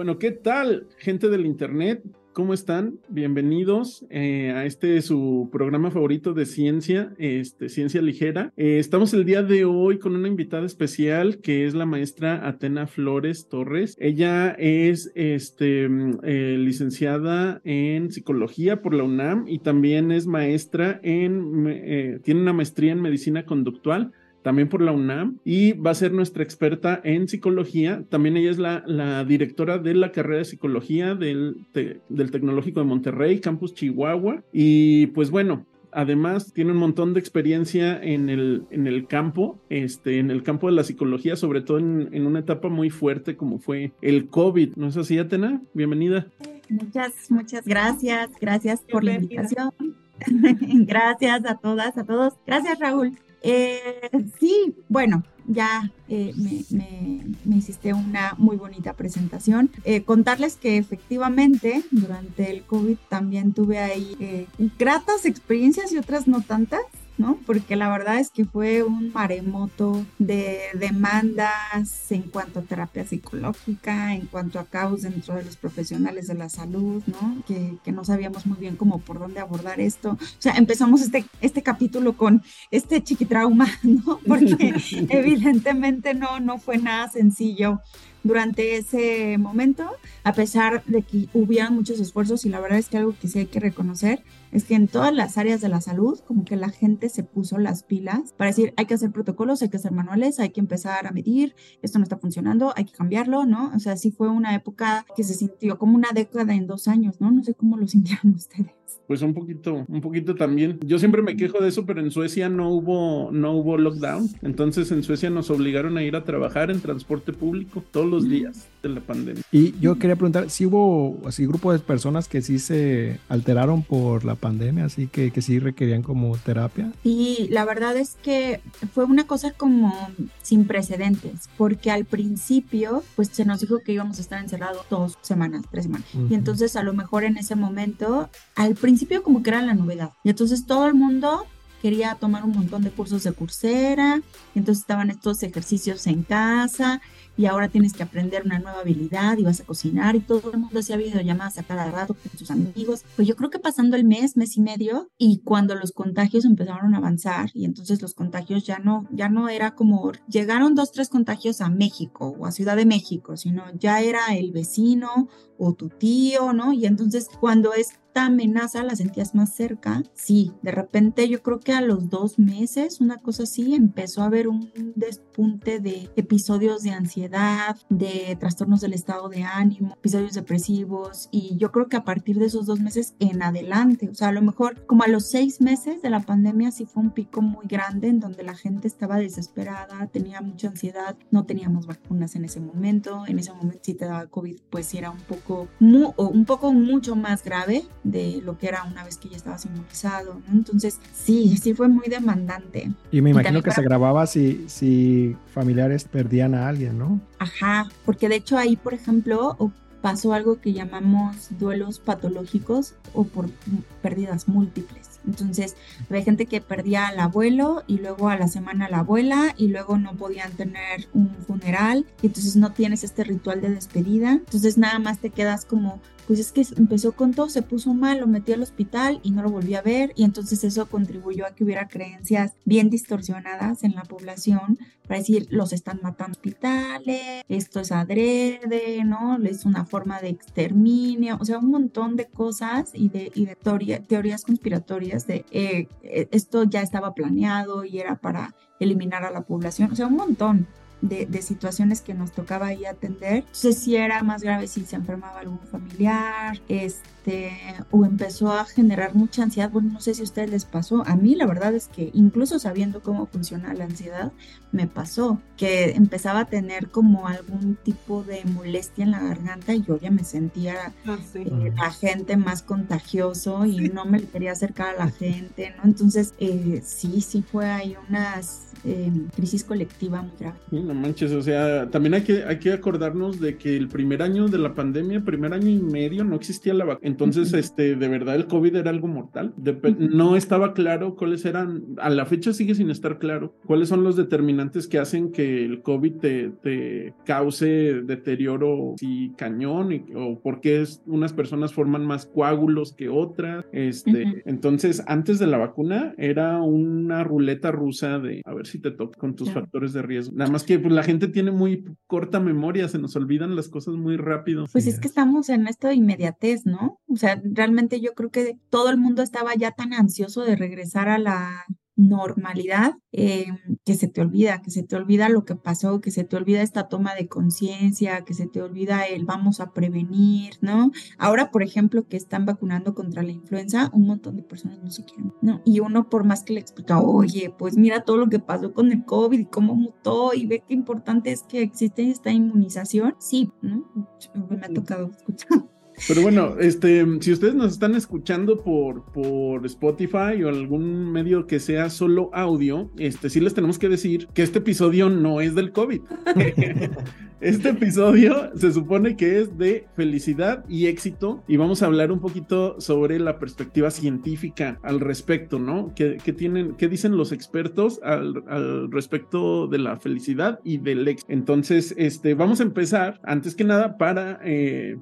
Bueno, ¿qué tal, gente del Internet? ¿Cómo están? Bienvenidos eh, a este su programa favorito de ciencia, este, Ciencia Ligera. Eh, estamos el día de hoy con una invitada especial que es la maestra Atena Flores Torres. Ella es este, eh, licenciada en psicología por la UNAM y también es maestra en, tiene una maestría en medicina conductual también por la UNAM, y va a ser nuestra experta en psicología. También ella es la, la directora de la carrera de psicología del, del Tecnológico de Monterrey, Campus Chihuahua. Y pues bueno, además tiene un montón de experiencia en el, en el campo, este, en el campo de la psicología, sobre todo en, en una etapa muy fuerte como fue el COVID. ¿No es así, Atena? Bienvenida. Muchas, muchas gracias. Gracias por la invitación. gracias a todas, a todos. Gracias, Raúl. Eh, sí, bueno, ya eh, me, hiciste una muy bonita presentación. Eh, contarles que efectivamente durante el COVID también tuve ahí gratas experiencias y otras no tantas. Porque la verdad es que fue un maremoto de demandas en cuanto a terapia psicológica, en cuanto a caos dentro de los profesionales de la salud, ¿no? Que, no sabíamos muy bien cómo por dónde abordar esto. O sea, empezamos este, este capítulo con este chiquitrauma, ¿no? Porque evidentemente no, no fue nada sencillo durante ese momento, a pesar de que hubieran muchos esfuerzos y la verdad es que algo que sí hay que reconocer es que en todas las áreas de la salud, como que la gente se puso las pilas para decir, hay que hacer protocolos, hay que hacer manuales, hay que empezar a medir, esto no está funcionando, hay que cambiarlo, ¿no? O sea, sí fue una época que se sintió como una década en dos años, ¿no? No sé cómo lo sintieron ustedes. Pues un poquito, un poquito también. Yo siempre me quejo de eso, pero en Suecia no hubo, no hubo lockdown. Entonces en Suecia nos obligaron a ir a trabajar en transporte público todos los días de la pandemia. Y yo quería preguntar, si hubo así grupo de personas que sí se alteraron por la pandemia, así que, que sí requerían como terapia. Sí, la verdad es que fue una cosa como sin precedentes, porque al principio pues se nos dijo que íbamos a estar encerrados dos semanas, tres semanas. Y entonces a lo mejor en ese momento, al principio como que era la novedad. Y entonces todo el mundo quería tomar un montón de cursos de cursera, entonces estaban estos ejercicios en casa y ahora tienes que aprender una nueva habilidad y vas a cocinar y todo el mundo hacía videollamadas a cada rato con sus amigos. Pues yo creo que pasando el mes, mes y medio y cuando los contagios empezaron a avanzar y entonces los contagios ya no, ya no era como llegaron dos, tres contagios a México o a Ciudad de México, sino ya era el vecino o tu tío, ¿no? Y entonces cuando esta amenaza la sentías más cerca, sí, de repente yo creo que a los dos meses, una cosa así, empezó a haber un despunte de episodios de ansiedad, de trastornos del estado de ánimo, episodios depresivos y yo creo que a partir de esos dos meses en adelante, o sea, a lo mejor como a los seis meses de la pandemia sí fue un pico muy grande en donde la gente estaba desesperada, tenía mucha ansiedad, no teníamos vacunas en ese momento, en ese momento si te daba COVID pues era un poco un poco mucho más grave de lo que era una vez que ya estabas inmunizado, Entonces, sí, sí fue muy demandante. Y me imagino que se grababa si, si familiares perdían a alguien, ¿no? Ajá, porque de hecho ahí, por ejemplo, pasó algo que llamamos duelos patológicos o por pérdidas múltiples. Entonces, había gente que perdía al abuelo y luego a la semana a la abuela y luego no podían tener un funeral y entonces no tienes este ritual de despedida. Entonces nada más te quedas como pues es que empezó con todo, se puso mal, lo metí al hospital y no lo volví a ver y entonces eso contribuyó a que hubiera creencias bien distorsionadas en la población para decir, los están matando hospitales, esto es adrede, ¿no? Es una forma de exterminio, o sea, un montón de cosas y de, y de teorías conspiratorias de eh, eh, esto ya estaba planeado y era para eliminar a la población, o sea, un montón de, situaciones que nos tocaba ahí atender. Entonces, si era más grave si se enfermaba algún familiar, este, o empezó a generar mucha ansiedad. Bueno, no sé si a ustedes les pasó. A mí, la verdad es que incluso sabiendo cómo funciona la ansiedad, me pasó que empezaba a tener como algún tipo de molestia en la garganta y yo ya me sentía ah, eh, la gente más contagioso y no me quería acercar a la gente, ¿no? Entonces, eh, sí, sí fue ahí unas Em, crisis colectiva muy grave. No manches, o sea, también hay que, hay que acordarnos de que el primer año de la pandemia, primer año y medio, no existía la vacuna. Entonces, este, de verdad, el COVID era algo mortal. no estaba claro cuáles eran, a la fecha sigue sin estar claro, cuáles son los determinantes que hacen que el COVID te, te cause deterioro si cañón y, o por qué unas personas forman más coágulos que otras. Este, Entonces, antes de la vacuna era una ruleta rusa de a ver si te toca con tus factores de riesgo. Nada más que pues, la gente tiene muy corta memoria, se nos olvidan las cosas muy rápido. Pues es que estamos en esta inmediatez, ¿no? O sea, realmente yo creo que todo el mundo estaba ya tan ansioso de regresar a la normalidad eh, que se te olvida, que se te olvida lo que pasó, que se te olvida esta toma de conciencia, que se te olvida el vamos a prevenir, ¿no? Ahora, por ejemplo, que están vacunando contra la influenza, un montón de personas no se quieren, ¿no? Y uno por más que le explica, oye, pues mira todo lo que pasó con el COVID y cómo mutó y ve qué importante es que existe esta inmunización, sí, ¿no? Me ha tocado escuchar. Pero bueno, este, si ustedes nos están escuchando por, por Spotify o algún medio que sea solo audio, este, sí les tenemos que decir que este episodio no es del COVID. este episodio se supone que es de felicidad y éxito y vamos a hablar un poquito sobre la perspectiva científica al respecto, ¿no? ¿Qué, tienen, qué dicen los expertos al, al, respecto de la felicidad y del éxito? Entonces, este, vamos a empezar, antes que nada, para eh,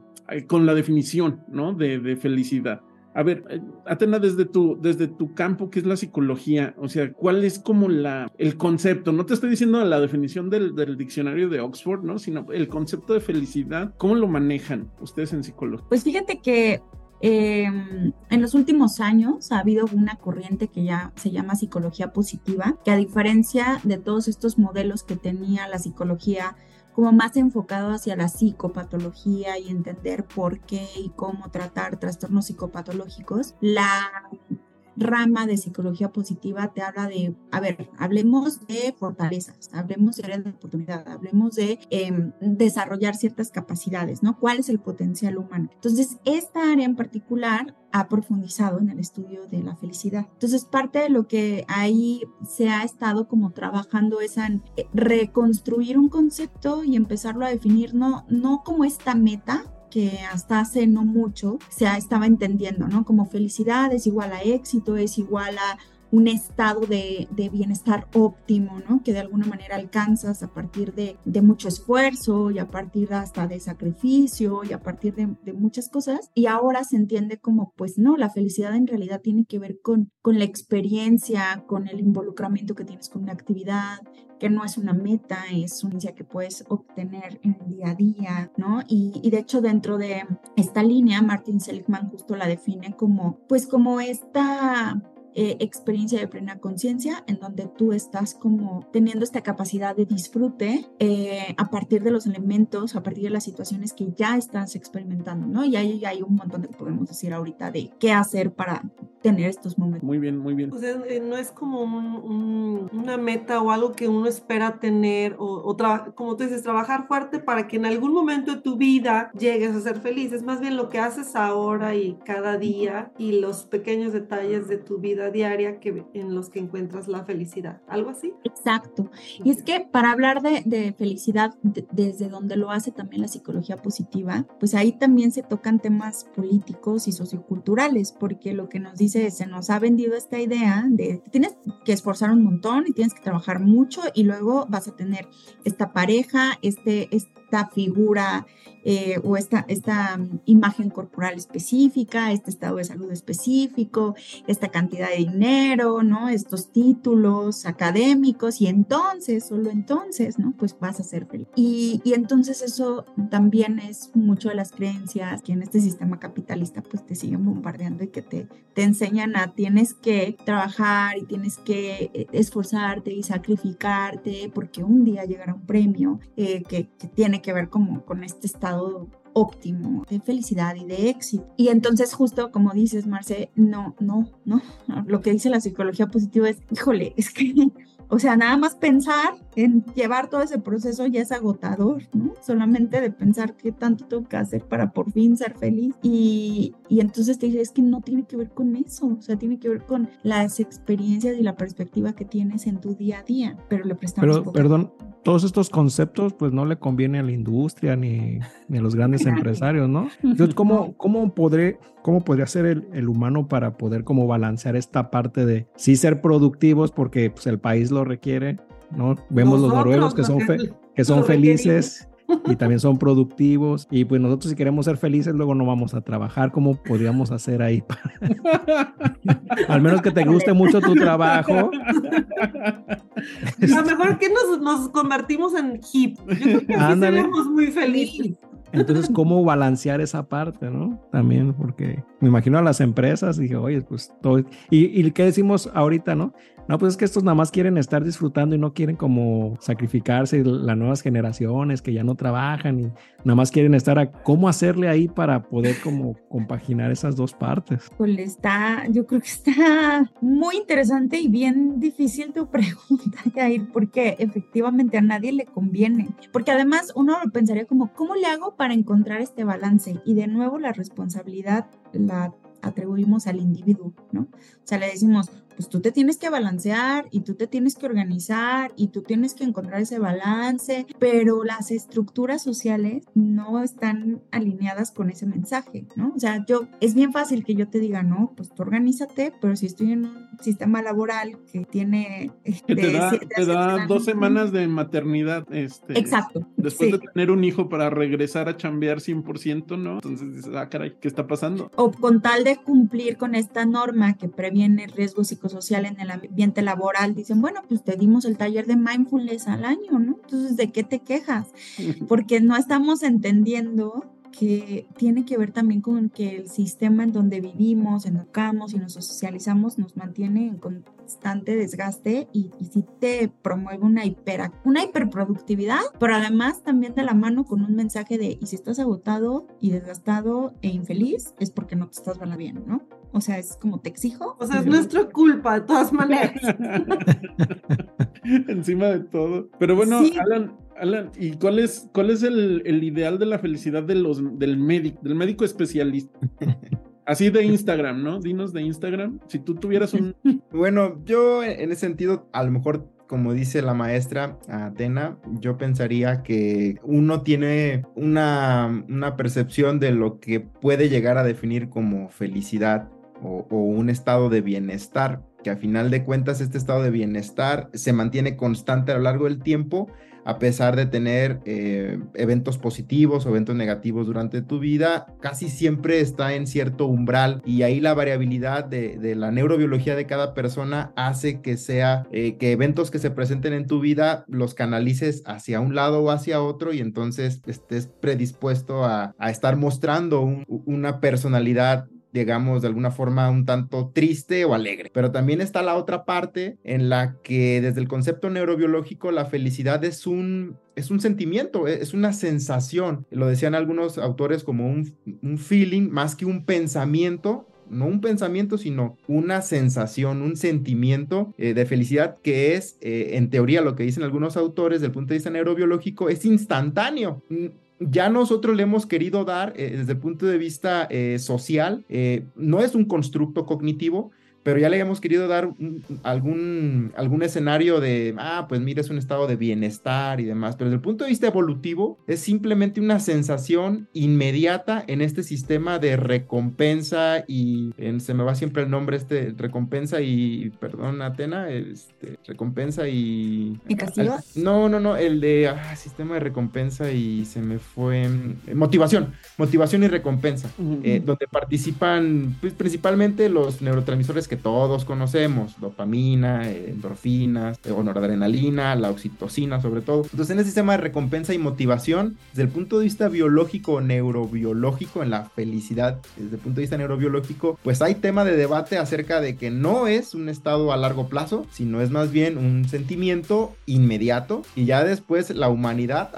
con la definición, ¿no? De, felicidad. A ver, eh, Atena, desde tu, desde tu campo, que es la psicología, o sea, ¿cuál es como la, el concepto? No te estoy diciendo la definición del, diccionario de Oxford, ¿no? Sino el concepto de felicidad, ¿cómo lo manejan ustedes en psicología? Pues fíjate que em, en los últimos años ha habido una corriente que ya se llama psicología positiva, que a diferencia de todos estos modelos que tenía la psicología como más enfocado hacia la psicopatología y entender por qué y cómo tratar trastornos psicopatológicos. La rama de psicología positiva te habla de, a ver, hablemos de fortalezas, hablemos de áreas oportunidad, hablemos de em, desarrollar ciertas capacidades, ¿no? ¿Cuál es el potencial humano? Entonces, esta área en particular ha profundizado en el estudio de la felicidad. Entonces, parte de lo que ahí se ha estado como trabajando es en eh, reconstruir un concepto y empezarlo a definir no, no como esta meta, que hasta hace no mucho se estaba entendiendo, ¿no? Como felicidad es igual a éxito, es igual a un estado de, bienestar óptimo, ¿no? Que de alguna manera alcanzas a partir de, mucho esfuerzo y a partir hasta de sacrificio y a partir de, muchas cosas. Y ahora se entiende como, pues no, la felicidad en realidad tiene que ver con, con la experiencia, con el involucramiento que tienes con una actividad, que no es una meta, es una que puedes obtener en el día a día, ¿no? Y, y de hecho dentro de esta línea, Martin Seligman justo la define como, pues como esta eh, experiencia de plena conciencia en donde tú estás como teniendo esta capacidad de disfrute eh, a partir de los elementos, a partir de las situaciones que ya estás experimentando, ¿no? Y ahí hay un montón de que podemos decir ahorita de qué hacer para tener estos momentos. Muy bien, muy bien. O sea, eh, no es como una meta o algo que uno espera tener o, o como tú dices, trabajar fuerte para que en algún momento de tu vida llegues a ser feliz. Es más bien lo que haces ahora y cada día y los pequeños detalles de tu vida diaria que, en los que encuentras la felicidad. ¿Algo así? Exacto. Y es que para hablar de, felicidad, desde donde lo hace también la psicología positiva, pues ahí también se tocan temas políticos y socioculturales, porque lo que nos dice es, se nos ha vendido esta idea de que tienes que esforzar un montón y tienes que trabajar mucho y luego vas a tener esta pareja, este, esta figura eh, o esta, esta mm, imagen corporal específica, este estado de salud específico, esta cantidad de dinero, ¿no? Estos títulos académicos y entonces, solo entonces, ¿no? Pues vas a ser feliz. Y, y entonces eso también es mucho de las creencias que en este sistema capitalista pues te siguen bombardeando y que te, te enseñan a tienes que trabajar y tienes que eh, esforzarte y sacrificarte porque un día llegará un premio eh, que, que tiene que ver como con este estado óptimo de felicidad y de éxito. Y entonces justo como dices, Marce, no, no, no, lo que dice la psicología positiva es, híjole, es que o sea, nada más pensar en llevar todo ese proceso ya es agotador, ¿no? Solamente de pensar qué tanto tengo que hacer para por fin ser feliz. Y, y entonces te dices, es que no tiene que ver con eso, o sea, tiene que ver con las experiencias y la perspectiva que tienes en tu día a día, pero le prestamos... Pero, perdón, todos estos conceptos pues no le conviene a la industria ni, ni a los grandes empresarios, ¿no? Entonces, ¿cómo, cómo, podré, cómo podría ser el, el, humano para poder como balancear esta parte de sí ser productivos porque pues, el país lo requiere, ¿no? Vemos los noruegos que son, que son felices y también son productivos. Y pues nosotros si queremos ser felices, luego no vamos a trabajar. ¿Cómo podríamos hacer ahí? Al menos que te guste mucho tu trabajo. A lo mejor que nos, nos convertimos en hip. Yo creo que muy felices. Entonces, ¿cómo balancear esa parte, no? También, porque me imagino a las empresas, dije, oye, pues todo. Y, y qué decimos ahorita, no? No, pues es que estos nada más quieren estar disfrutando y no quieren como sacrificarse las nuevas generaciones que ya no trabajan y nada más quieren estar a cómo hacerle ahí para poder como compaginar esas dos partes. Pues está, yo creo que está muy interesante y bien difícil tu pregunta, Jair, porque efectivamente a nadie le conviene. Porque además uno lo pensaría como, ¿cómo le hago para encontrar este balance? Y de nuevo la responsabilidad la atribuimos al individuo, ¿no? O sea, le decimos, pues tú te tienes que balancear y tú te tienes que organizar y tú tienes que encontrar ese balance, pero las estructuras sociales no están alineadas con ese mensaje, ¿no? O sea, yo, es bien fácil que yo te diga, no, pues tú organízate, pero si estoy en un sistema laboral que tiene... Este, que te da, te da dos semanas de maternidad, este... Exacto. Después de tener un hijo para regresar a chambear 100%, ¿no? Entonces dices, ah, caray, ¿qué está pasando? O con tal de cumplir con esta norma que previene riesgos psicológicos social en el ambiente laboral, dicen, bueno, pues te dimos el taller de mindfulness al año, ¿no? Entonces, ¿de qué te quejas? Porque no estamos entendiendo que tiene que ver también con que el sistema en donde vivimos, educamos y nos socializamos nos mantiene en constante desgaste y, y sí te promueve una, hiper, una hiperproductividad, pero además también de la mano con un mensaje de, y si estás agotado y desgastado e infeliz, es porque no te estás bien, ¿no? O sea, es como te exijo. O sea, es nuestra culpa, de todas maneras. Encima de todo. Pero bueno, Alan, Alan, ¿y cuál es, cuál es el, el, ideal de la felicidad de los, del médico, del médico especialista? Así de Instagram, ¿no? Dinos de Instagram. Si tú tuvieras un. Bueno, yo en ese sentido, a lo mejor como dice la maestra Atena, yo pensaría que uno tiene una, una, percepción de lo que puede llegar a definir como felicidad o, un estado de bienestar, que a final de cuentas este estado de bienestar se mantiene constante a lo largo del tiempo, a pesar de tener eh, eventos positivos o eventos negativos durante tu vida, casi siempre está en cierto umbral. Y ahí la variabilidad de, la neurobiología de cada persona hace que sea eh, que eventos que se presenten en tu vida los canalices hacia un lado o hacia otro y entonces estés predispuesto a, estar mostrando una personalidad digamos, de alguna forma un tanto triste o alegre. Pero también está la otra parte en la que desde el concepto neurobiológico la felicidad es un, es un sentimiento, e, es una sensación. Lo decían algunos autores como un, feeling más que un pensamiento no un pensamiento, sino una sensación, un sentimiento eh, de felicidad que es, eh, en teoría, lo que dicen algunos autores, desde el punto de vista neurobiológico, es instantáneo ya nosotros le hemos querido dar eh, desde el punto de vista eh, social, eh, no es un constructo cognitivo, pero ya le hemos querido dar algún, algún escenario de, ah, pues mira, es un estado de bienestar y demás, pero desde el punto de vista evolutivo es simplemente una sensación inmediata en este sistema de recompensa y se me va siempre el nombre este, recompensa y, perdón, Atena, este, recompensa y... ¿Y castigo? No, no, no, el de ah, sistema de recompensa y se me fue... Mm, motivación, motivación y recompensa, eh, donde participan pues, principalmente los neurotransmisores que todos conocemos, dopamina, endorfinas, o noradrenalina, la oxitocina sobre todo. Entonces en el sistema de recompensa y motivación, desde el punto de vista biológico o neurobiológico, en la felicidad, desde el punto de vista neurobiológico, pues hay tema de debate acerca de que no es un estado a largo plazo, sino es más bien un sentimiento inmediato y ya después la humanidad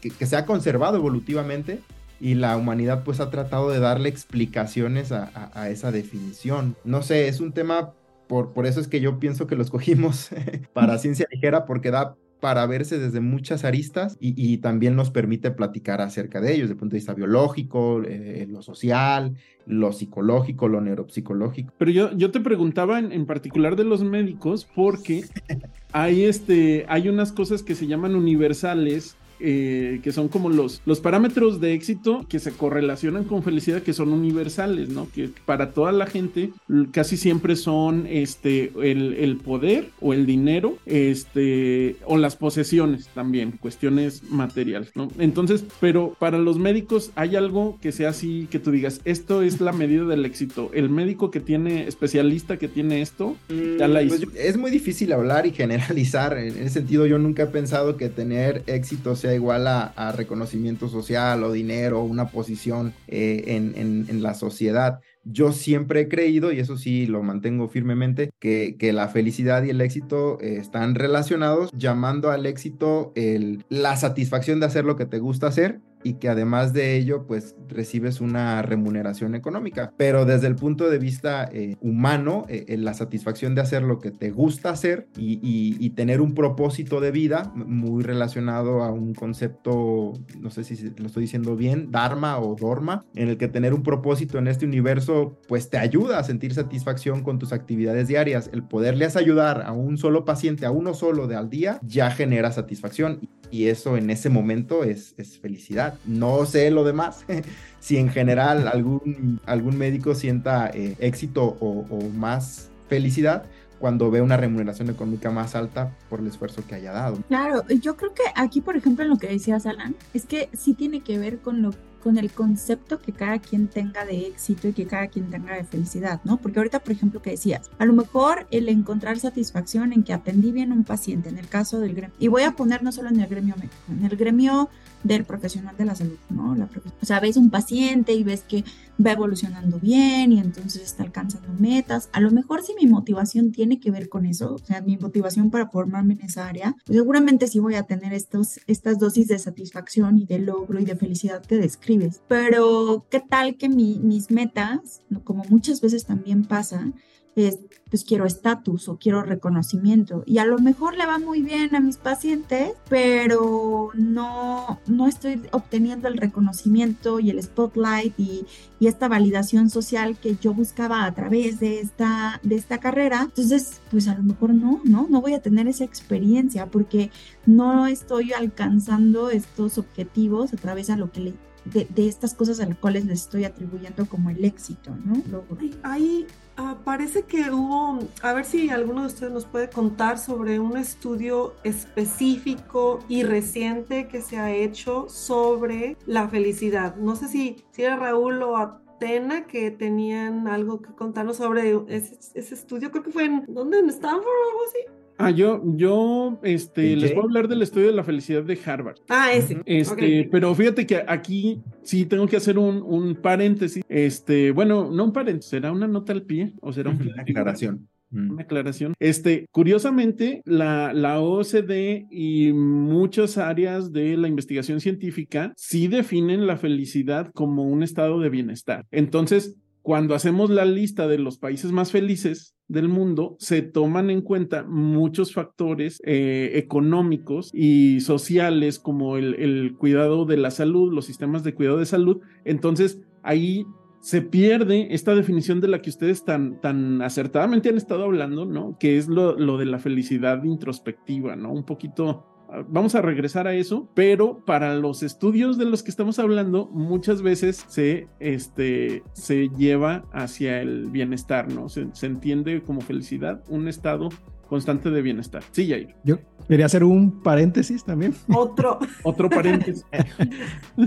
que se ha conservado evolutivamente y la humanidad pues ha tratado de darle explicaciones a, esa definición. No sé, es un tema, por, por eso es que yo pienso que lo escogimos para ciencia ligera porque da para verse desde muchas aristas y, también nos permite platicar acerca de ellos desde el punto de vista biológico, eh, lo social, lo psicológico, lo neuropsicológico. Pero yo, yo te preguntaba en, en particular de los médicos porque hay, este, hay unas cosas que se llaman universales eh, que son como los, los parámetros de éxito que se correlacionan con felicidad, que son universales, ¿no? Que para toda la gente casi siempre son este, el, poder o el dinero, este, o las posesiones también, cuestiones materiales, ¿no? Entonces, pero para los médicos hay algo que sea así, que tú digas, esto es la medida del éxito. El médico que tiene, especialista que tiene esto, ya la pues, hizo. es muy difícil hablar y generalizar. En ese sentido, yo nunca he pensado que tener éxito sea igual a, reconocimiento social o dinero o una posición eh, en, la sociedad. Yo siempre he creído, y eso sí lo mantengo firmemente, que, que la felicidad y el éxito eh, están relacionados, llamando al éxito el, la satisfacción de hacer lo que te gusta hacer y que además de ello, pues recibes una remuneración económica. Pero desde el punto de vista eh, humano, eh, la satisfacción de hacer lo que te gusta hacer y, tener un propósito de vida muy relacionado a un concepto, no sé si lo estoy diciendo bien, Dharma o Dorma, en el que tener un propósito en este universo, pues te ayuda a sentir satisfacción con tus actividades diarias. El poderles ayudar a un solo paciente, a uno solo de al día, ya genera satisfacción y eso en ese momento es, es felicidad. No sé lo demás, si en general algún, algún médico sienta eh, éxito o, más felicidad, cuando ve una remuneración económica más alta por el esfuerzo que haya dado. Claro, yo creo que aquí, por ejemplo, en lo que decías, Alan, es que sí tiene que ver con lo con el concepto que cada quien tenga de éxito y que cada quien tenga de felicidad, ¿no? Porque ahorita, por ejemplo, que decías, a lo mejor el encontrar satisfacción en que atendí bien a un paciente, en el caso del gremio, y voy a poner no solo en el gremio médico, en el gremio del profesional de la salud, ¿no? O sea, ves un paciente y ves que va evolucionando bien y entonces está alcanzando metas. A lo mejor si mi motivación tiene que ver con eso, o sea, mi motivación para formarme en esa área, pues seguramente sí voy a tener estos, estas dosis de satisfacción y de logro y de felicidad que describes. Pero, ¿qué tal que mis metas, como muchas veces también pasa, es, pues quiero estatus o quiero reconocimiento. Y a lo mejor le va muy bien a mis pacientes, pero no, no estoy obteniendo el reconocimiento y el spotlight y, y, esta validación social que yo buscaba a través de esta, de esta carrera. Entonces, pues a lo mejor no, no, no voy a tener esa experiencia porque no estoy alcanzando estos objetivos a través de lo que le de, de, estas cosas a las cuales les estoy atribuyendo como el éxito, ¿no? Hay, Ah, parece que hubo, a ver si alguno de ustedes nos puede contar sobre un estudio específico y reciente que se ha hecho sobre la felicidad. No sé si, si era Raúl o Atena que tenían algo que contarnos sobre ese, ese estudio. Creo que fue en, ¿dónde? ¿En Stanford o algo así? Ah, yo, yo, este, les voy a hablar del estudio de la felicidad de Harvard. Ah, ese. Este, pero fíjate que aquí sí tengo que hacer un, un, paréntesis. Este, bueno, no un paréntesis, será una nota al pie o será una aclaración. Mm. Una aclaración. Este, curiosamente, la, la OCDE y muchas áreas de la investigación científica sí definen la felicidad como un estado de bienestar. Entonces, cuando hacemos la lista de los países más felices del mundo, se toman en cuenta muchos factores eh, económicos y sociales como el, el cuidado de la salud, los sistemas de cuidado de salud. Entonces, ahí se pierde esta definición de la que ustedes tan, tan acertadamente han estado hablando, ¿no? Que es lo, lo de la felicidad introspectiva, ¿no? Un poquito vamos a regresar a eso, pero para los estudios de los que estamos hablando, muchas veces se, este, se lleva hacia el bienestar, ¿no? Se, entiende como felicidad un estado constante de bienestar. Sí, Jair. Yo quería hacer un paréntesis también. Otro. Otro paréntesis.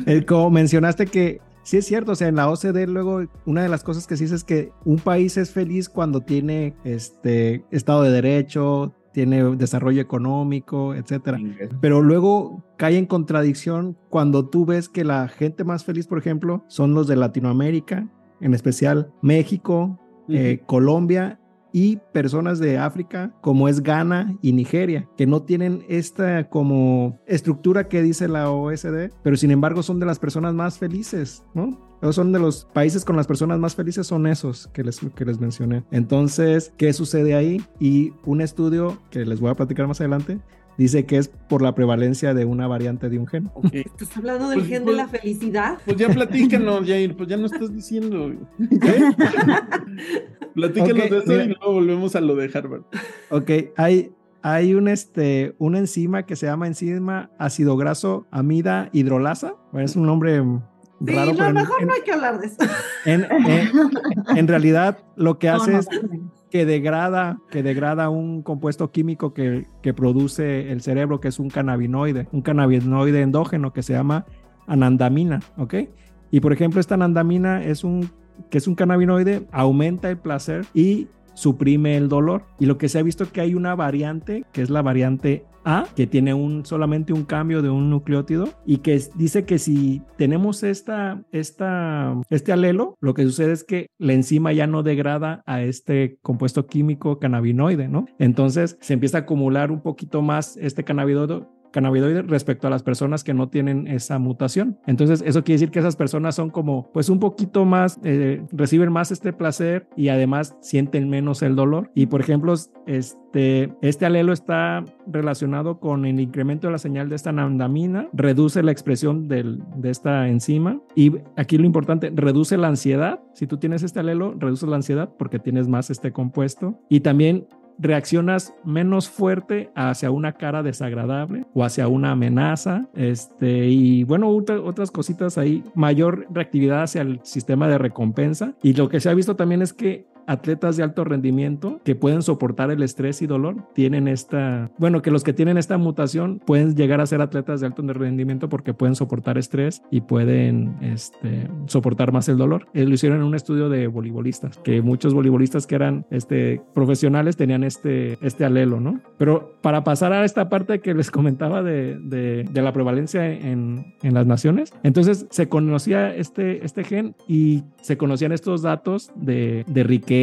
Eh, como mencionaste que sí es cierto, o sea, en la OCDE luego una de las cosas que se dice es que un país es feliz cuando tiene este estado de derecho, tiene desarrollo económico, etcétera. Pero luego cae en contradicción cuando tú ves que la gente más feliz, por ejemplo, son los de Latinoamérica, en especial México, eh, Colombia y personas de África como es Ghana y Nigeria, que no tienen esta como estructura que dice la OSD, pero sin embargo son de las personas más felices, ¿no? son de los países con las personas más felices, son esos que les, que les mencioné. Entonces, ¿qué sucede ahí? Y un estudio que les voy a platicar más adelante dice que es por la prevalencia de una variante de un gen. Okay. ¿Estás hablando del Pues, gen pues- de la felicidad? Pues ya platícanos, Jair, pues ya no estás diciendo. Platícanos Ok, de eso mira. y luego volvemos a lo de Harvard. Ok, hay, hay un, este, una enzima que se llama enzima ácido graso amida hidrolasa. Bueno, es un nombre Sí, raro, no, pero en- mejor en, no hay que hablar de eso. en- en- en realidad lo que No, hace no, es no. Que degrada, que degrada un compuesto químico que, que produce el cerebro, que es un cannabinoide, un cannabinoide endógeno que se llama anandamina, ¿ok? Y por ejemplo, esta anandamina es un, que es un cannabinoide, aumenta el placer y suprime el dolor. Y lo que se ha visto que hay una variante, que es la variante A, que tiene un, solamente un cambio de un nucleótido y que dice que si tenemos esta, esta, este alelo, lo que sucede es que la enzima ya no degrada a este compuesto químico cannabinoide, ¿no? Entonces se empieza a acumular un poquito más este cannabinoide cannabinoide respecto a las personas que no tienen esa mutación. Entonces, eso quiere decir que esas personas son como, pues un poquito más, eh, reciben más este placer y además sienten menos el dolor. Y por ejemplo, este, este alelo está relacionado con el incremento de la señal de esta anandamina, reduce la expresión del- de esta enzima y aquí lo importante, reduce la ansiedad. Si tú tienes este alelo, reduce la ansiedad porque tienes más este compuesto y también reaccionas menos fuerte hacia una cara desagradable o hacia una amenaza, este, y bueno, otra- otras cositas ahí, mayor reactividad hacia el sistema de recompensa. Y lo que se ha visto también es que atletas de alto rendimiento que pueden soportar el estrés y dolor tienen esta, bueno, que los que tienen esta mutación pueden llegar a ser atletas de alto rendimiento porque pueden soportar estrés y pueden este, soportar más el dolor. Eh, lo hicieron en un estudio de voleibolistas, que muchos voleibolistas que eran este, profesionales tenían este, este alelo, ¿no? Pero para pasar a esta parte que les comentaba de, de- la prevalencia en, en las naciones, entonces se conocía este, este gen y se conocían estos datos de, de riqueza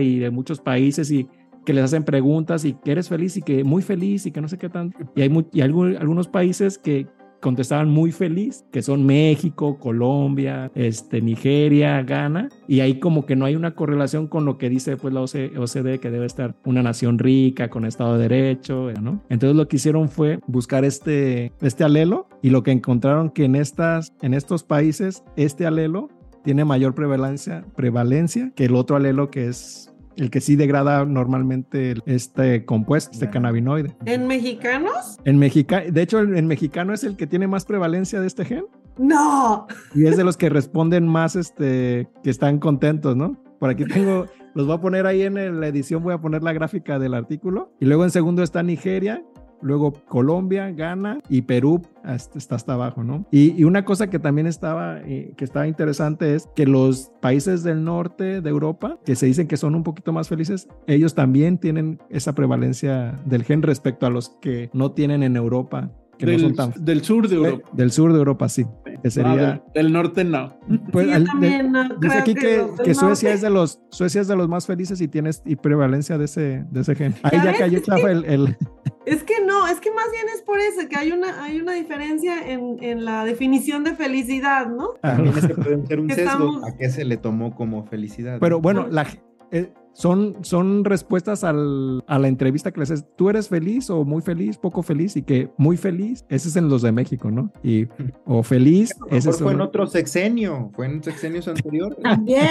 y de muchos países y que les hacen preguntas y que eres feliz y que muy feliz y que no sé qué tanto. Y hay, mu- y algu- algunos países que contestaban muy feliz, que son México, Colombia, este, Nigeria, Ghana, y ahí como que no hay una correlación con lo que dice pues la OC- OCDE que debe estar una nación rica, con Estado de Derecho. Entonces lo que hicieron fue buscar este, este alelo y lo que encontraron que en, estas, en estos países este alelo tiene mayor prevalencia, prevalencia que el otro alelo que es el que sí degrada normalmente este compuesto, este cannabinoide. ¿En mexicanos? En mexica, de hecho, el, el mexicano es el que tiene más prevalencia de este gen No. y es de los que responden más, este, que están contentos, ¿no? Por aquí tengo, los voy a poner ahí en la edición, voy a poner la gráfica del artículo. Y luego en segundo está Nigeria, luego Colombia, Ghana y Perú hasta- está hasta abajo, ¿no? Y, y una cosa que también estaba, eh, que estaba interesante es que los países del norte de Europa, que se dicen que son un poquito más felices, ellos también tienen esa prevalencia del gen respecto a los que no tienen en Europa, que Del, no son tan... del sur de Europa. Del sur de Europa, sí. Que sería... No, del, del norte no. pues, yo al- de- también no, Dice aquí que, que Suecia norte- es de los Suecia es de los más felices y tienes y prevalencia de ese de ese gen. Ahí Ya cayó chafa el, el- Es que no, es que más bien es por eso, que hay una, hay una diferencia en, en la definición de felicidad, ¿no? También ese puede ser un Que sesgo. estamos- ¿A qué se le tomó como felicidad? pero bueno, Bueno. la eh, son, son respuestas al- a la entrevista que les haces. ¿Tú eres feliz o muy feliz, poco feliz? Y que muy feliz, ese es en los de México, ¿no? Y, o feliz, A lo ese mejor es fue en otro sexenio, fue en sexenios anteriores. También.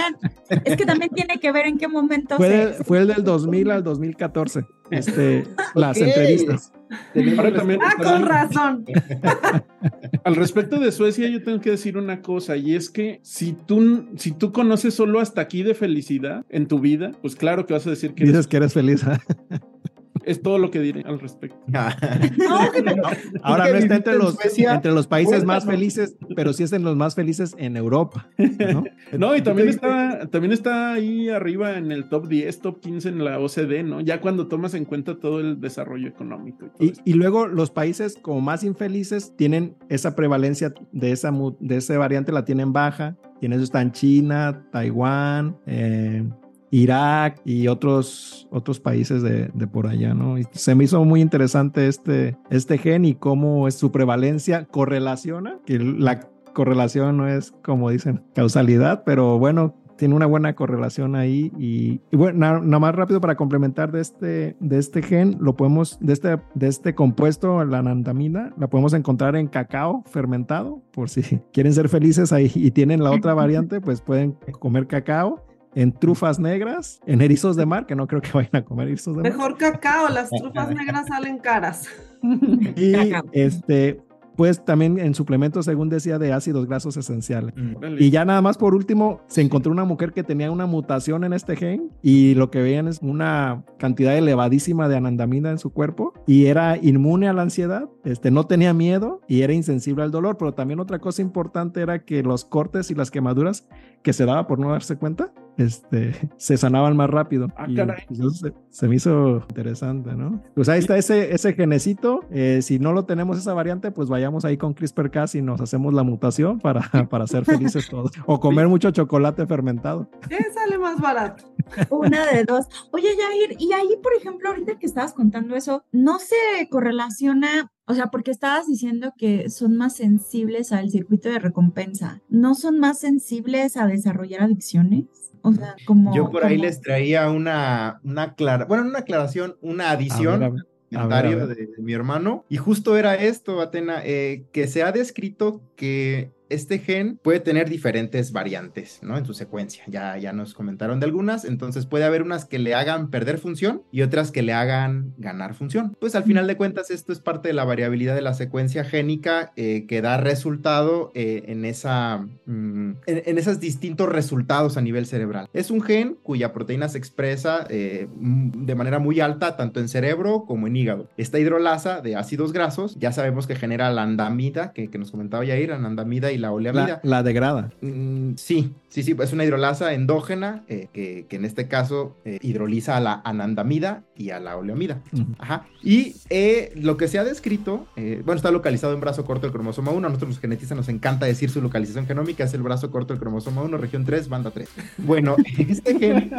Es que también tiene que ver en qué momento fue, se- del- fue el del 2000 al 2014, este, las entrevistas. Tenemos Ahora también- Ah, con razón. Al respecto de Suecia, yo tengo que decir una cosa, y es que si tú, si tú conoces solo hasta aquí de felicidad en tu vida, pues claro que vas a decir que Dices eres- que eres feliz. ¿ah? Es todo lo que diré al respecto. Ahora que no está entre los, entre los países más felices, pero sí es en los más felices en Europa. ¿no? No, y también ¿Tú qué está, también está ahí arriba en el top 10, top 15 en la OCDE, ¿no? Ya cuando tomas en cuenta todo el desarrollo económico y luego los países como más infelices tienen esa prevalencia de esa, mu- de esa variante, la tienen baja. Y en eso están China, Taiwán, eh, Irak y otros, otros países de, de por allá, ¿no? Y se me hizo muy interesante este, este gen y cómo es su prevalencia correlaciona, que la correlación no es como dicen causalidad, pero bueno, tiene una buena correlación ahí. Y, bueno, nada, más rápido para complementar de este, de este gen, lo podemos, de este, de este compuesto, la anandamida, la podemos encontrar en cacao fermentado, por si quieren ser felices ahí y tienen la otra variante, pues pueden comer cacao en trufas negras, en erizos de mar, que no creo que vayan a comer erizos de mar. Mejor cacao, las trufas negras salen caras. Y este, pues también en suplementos, según decía, de ácidos grasos esenciales. Mm. Y ya nada más por último, se encontró una mujer que tenía una mutación en este gen y lo que veían es una cantidad elevadísima de anandamida en su cuerpo y era inmune a la ansiedad, este, no tenía miedo y era insensible al dolor, pero también otra cosa importante era que los cortes y las quemaduras que se daba por no darse cuenta, este, se sanaban más rápido. Ah, caray. Pues, se, me hizo interesante, ¿no? Pues ahí está ese, ese genecito. Eh, si no lo tenemos esa variante, pues vayamos ahí con CRISPR-Cas y nos hacemos la mutación para, para ser felices todos. O comer mucho chocolate fermentado. ¿Qué sale más barato? Una de dos. Oye, Jair, y ahí, por ejemplo, ahorita que estabas contando eso, ¿no se correlaciona o sea, porque estabas diciendo que son más sensibles al circuito de recompensa. ¿No son más sensibles a desarrollar adicciones? O sea, como... Yo por ahí les traía una, una clara, bueno, una aclaración, una adición. comentario de, mi hermano y justo era esto, Atena, eh, que se ha descrito que este gen puede tener diferentes variantes, ¿no? En su secuencia. Ya, ya nos comentaron de algunas, entonces puede haber unas que le hagan perder función y otras que le hagan ganar función. Pues al final de cuentas esto es parte de la variabilidad de la secuencia génica eh, que da resultado eh, en, esa, mm, en, esos distintos resultados a nivel cerebral. Es un gen cuya proteína se expresa eh, mm, de manera muy alta tanto en cerebro como en hígado. Esta hidrolasa de ácidos grasos ya sabemos que genera la andamida, que, que nos comentaba Yair, la andamida y la oleamida. La, degrada. Mm, sí, sí, sí, es una hidrolasa endógena eh, que, en este caso eh, hidroliza a la anandamida y a la oleamida. Ajá. Y eh, lo que se ha descrito, bueno, está localizado en brazo corto del cromosoma 1. A nosotros los genetistas nos encanta decir su localización genómica, es el brazo corto del cromosoma 1, región 3, banda 3. Bueno, este gen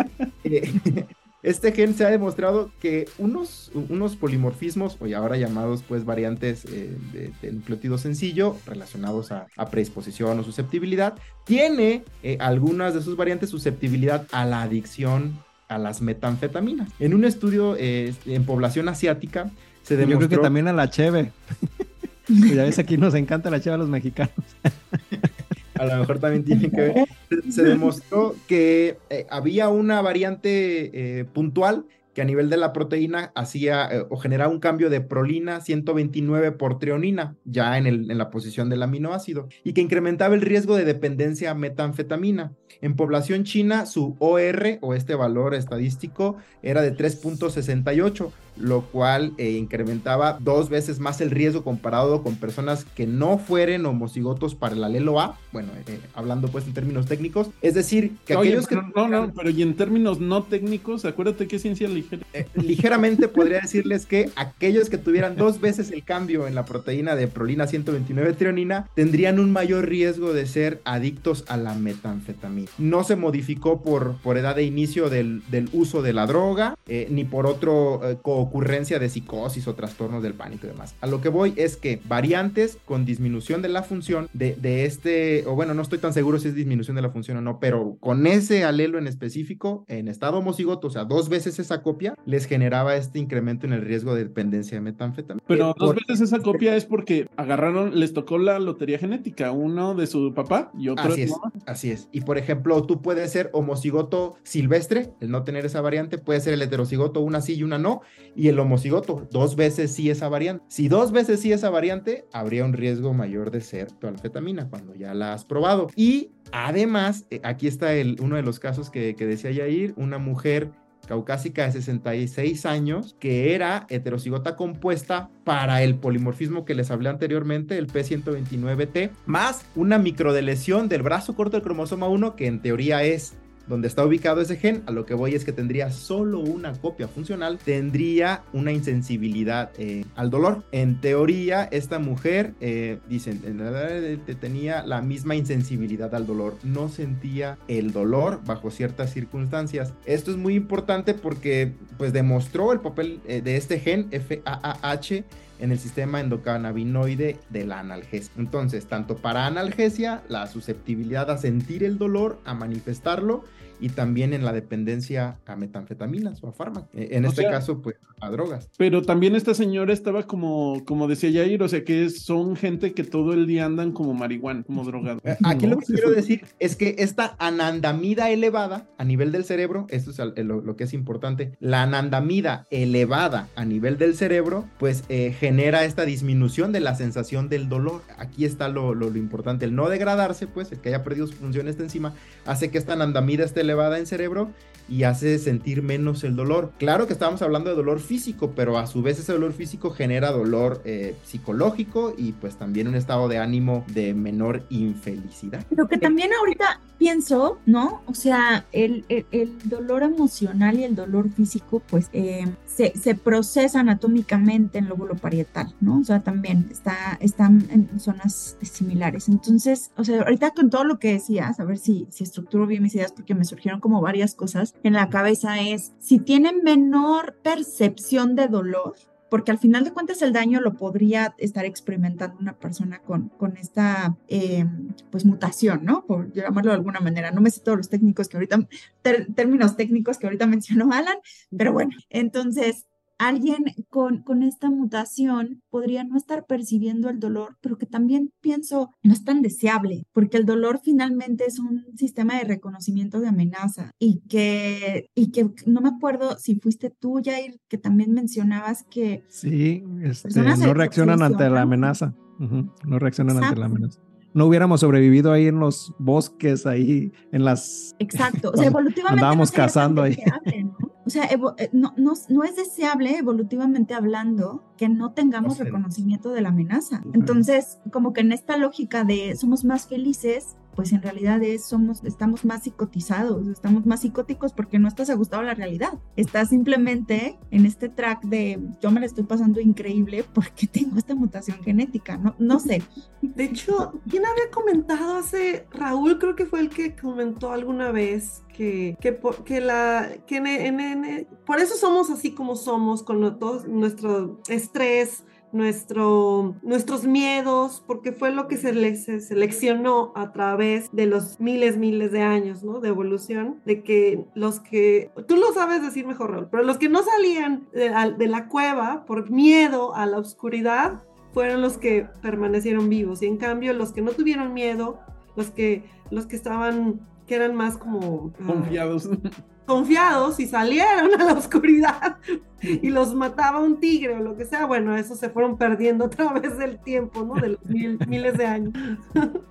este gen se ha demostrado que unos, unos polimorfismos, hoy ahora llamados pues variantes eh, de, nucleótido sencillo, relacionados a, predisposición o susceptibilidad, tiene eh, algunas de sus variantes susceptibilidad a la adicción a las metanfetaminas. En un estudio eh, en población asiática se demostró... Yo creo que también a la cheve. ya ves, aquí nos encanta la cheve a los mexicanos. a lo mejor también tiene que ver. Se, demostró que eh, había una variante eh, puntual que a nivel de la proteína hacía eh, o generaba un cambio de prolina 129 por treonina, ya en, el, en la posición del aminoácido, y que incrementaba el riesgo de dependencia a metanfetamina. En población china, su OR o este valor estadístico era de 3.68, lo cual eh, incrementaba dos veces más el riesgo comparado con personas que no fueren homocigotos para el alelo A, bueno, eh, hablando pues en términos técnicos, es decir, que aquellos que... No, no, pero y en términos no técnicos, acuérdate que ciencia ligera. Eh, ligeramente podría decirles que aquellos que tuvieran dos veces el cambio en la proteína de prolina 129 trionina tendrían un mayor riesgo de ser adictos a la metanfetamina. No se modificó por, por edad de inicio del, del uso de la droga, ni por otro ocurrencia de psicosis o trastornos del pánico y demás. A lo que voy es que variantes con disminución de la función de, de este, o bueno, no estoy tan seguro si es disminución de la función o no, pero con ese alelo en específico, en estado homocigoto, o sea, dos veces esa copia, les generaba este incremento en el riesgo de dependencia de metanfetamina. Pero eh, dos veces esa copia es porque agarraron, les tocó la lotería genética, uno de su papá y otro así de su mamá. Así es. Y por ejemplo, tú puedes ser homocigoto silvestre, el no tener esa variante, puede ser el heterocigoto, una sí y una no, y el homocigoto, dos veces sí esa variante. Si dos veces sí esa variante, habría un riesgo mayor de ser tu anfetamina cuando ya la has probado. Y además, eh, aquí está el, uno de los casos que, que decía Yair, una mujer caucásica de 66 años, que era heterocigota compuesta para el polimorfismo que les hablé anteriormente, el P129T, más una microdelesión del brazo corto del cromosoma 1, que en teoría es donde está ubicado ese gen, a lo que voy es que tendría solo una copia funcional, tendría una insensibilidad eh, al dolor. En teoría, esta mujer, eh, dicen, tenía la misma insensibilidad al dolor, no sentía el dolor bajo ciertas circunstancias. Esto es muy importante porque pues demostró el papel eh, de este gen FAAH en el sistema endocannabinoide de la analgesia. Entonces, tanto para analgesia, la susceptibilidad a sentir el dolor, a manifestarlo, y también en la dependencia a metanfetaminas o a fármacos. E, en este caso, pues a drogas. Pero también esta señora estaba como, como decía Jair, o sea que son gente que todo el día andan como marihuana, como drogado. Eh, aquí lo que quiero decir es que esta anandamida elevada a nivel del cerebro, esto es lo, que es importante, la anandamida elevada a nivel del cerebro, pues eh, genera esta disminución de la sensación del dolor. Aquí está lo, lo, importante, el no degradarse, pues el que haya perdido su función esta enzima, hace que esta anandamida esté elevada en cerebro y hace sentir menos el dolor. Claro que estábamos hablando de dolor físico, pero a su vez ese dolor físico genera dolor eh, psicológico y pues también un estado de ánimo de menor infelicidad. Pero que también ahorita pienso, ¿no? O sea, el, el, dolor emocional y el dolor físico pues eh, se, se, procesa anatómicamente en lóbulo parietal, ¿no? O sea, también está, están en zonas similares. Entonces, o sea, ahorita con todo lo que decías, a ver si, si estructuro bien mis ideas porque me surgieron como varias cosas en la cabeza es si tienen menor percepción de dolor, porque al final de cuentas el daño lo podría estar experimentando una persona con, con esta em, pues mutación, ¿no? Por llamarlo de alguna manera. No me sé todos los técnicos que ahorita, términos técnicos que ahorita mencionó Alan, pero bueno, entonces alguien con, con esta mutación podría no estar percibiendo el dolor, pero que también pienso no es tan deseable, porque el dolor finalmente es un sistema de reconocimiento de amenaza y que, y que no me acuerdo si fuiste tú, Jair, que también mencionabas que... Sí, este, no reaccionan ante la amenaza, no reaccionan ante la amenaza. No hubiéramos sobrevivido ahí en los bosques, ahí en las... Exacto, o sea, evolutivamente... Andábamos cazando ahí. O sea, eh, no, no, no, es deseable evolutivamente hablando que no tengamos reconocimiento de la amenaza. Entonces, como que en esta lógica de somos más felices, pues en realidad es, somos, estamos más psicotizados, estamos más psicóticos porque no estás ajustado a la realidad. Estás simplemente en este track de yo me la estoy pasando increíble porque tengo esta mutación genética, no, no sé. De hecho, ¿quién había comentado hace, Raúl creo que fue el que comentó alguna vez que, que, que la, que en, por eso somos así como somos, con todo nuestro estrés, nuestro, nuestros miedos, porque fue lo que se, le, seleccionó a través de los miles, miles de años, ¿no? De evolución, de que los que, tú lo sabes decir mejor, Raúl, pero los que no salían de, la cueva por miedo a la oscuridad, fueron los que permanecieron vivos. Y en cambio, los que no tuvieron miedo, los que, los que estaban, que eran más como... Ah, Confiados confiados y salieron a la oscuridad y los mataba un tigre o lo que sea, bueno, eso se fueron perdiendo a través del tiempo, ¿no? De los miles de años.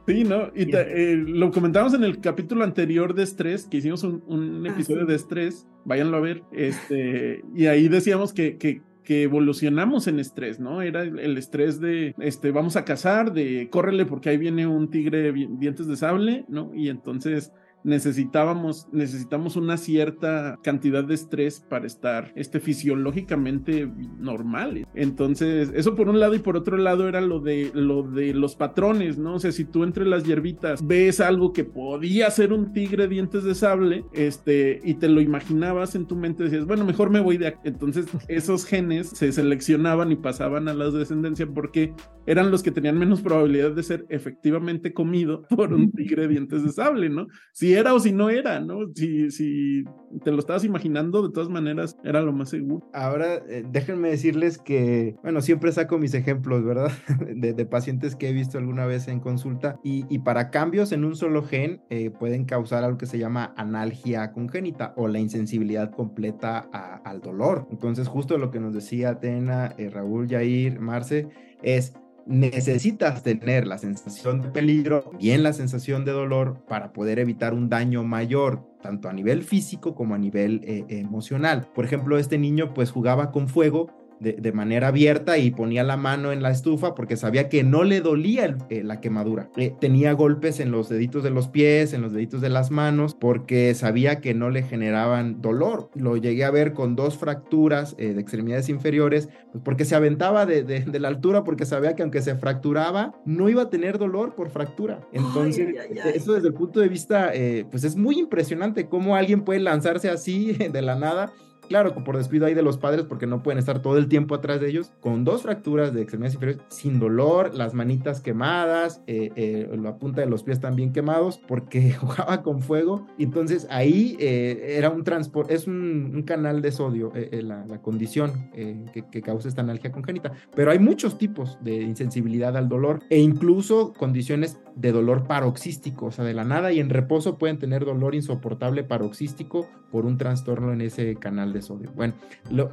Sí, ¿no? Y eh, lo comentamos en el capítulo anterior de estrés, que hicimos un, ah, episodio de estrés, váyanlo a ver, este, y ahí decíamos que, que que evolucionamos en estrés, ¿no? Era el estrés de, este, vamos a cazar, de córrele porque ahí viene un tigre dientes de sable, ¿no? Y entonces necesitábamos, necesitamos una cierta cantidad de estrés para estar este, fisiológicamente normal. Entonces, eso por un lado y por otro lado era lo de, lo de los patrones, ¿no? O sea, si tú entre las hierbitas ves algo que podía ser un tigre dientes de sable, este, y te lo imaginabas en tu mente, decías, bueno, mejor me voy de aquí. Entonces, esos genes se seleccionaban y pasaban a la descendencia porque eran los que tenían menos probabilidad de ser efectivamente comido por un tigre dientes de sable, ¿no? Si era o si no era, ¿no? Si, si te lo estabas imaginando, de todas maneras, era lo más seguro. Ahora, eh, déjenme decirles que, bueno, siempre saco mis ejemplos, ¿verdad? De, pacientes que he visto alguna vez en consulta y, para cambios en un solo gen eh, pueden causar algo que se llama analgia congénita o la insensibilidad completa al dolor. Entonces, justo lo que nos decía Atena, eh, Raúl, Yair, Marce, es necesitas tener la sensación de peligro, bien la sensación de dolor para poder evitar un daño mayor, tanto a nivel físico como a nivel eh, emocional. Por ejemplo, este niño pues jugaba con fuego de, manera abierta y ponía la mano en la estufa porque sabía que no le dolía eh, la quemadura. Eh, tenía golpes en los deditos de los pies, en los deditos de las manos, porque sabía que no le generaban dolor. Lo llegué a ver con dos fracturas eh, de extremidades inferiores, pues porque se aventaba de, la altura, porque sabía que aunque se fracturaba, no iba a tener dolor por fractura. Entonces, eso desde el punto de vista, pues es muy impresionante cómo alguien puede lanzarse así de la nada claro, por descuido ahí de los padres porque no pueden estar todo el tiempo atrás de ellos, con dos fracturas de extremidades inferiores, sin dolor, las manitas quemadas, eh, eh, la punta de los pies también quemados, porque jugaba con fuego. Entonces ahí eh, era un transporte, es un, canal de sodio, la, condición que, que, causa esta analgia congénita. Pero hay muchos tipos de insensibilidad al dolor e incluso condiciones de dolor paroxístico, o sea, de la nada y en reposo pueden tener dolor insoportable paroxístico por un trastorno en ese canal de sodio. Bueno,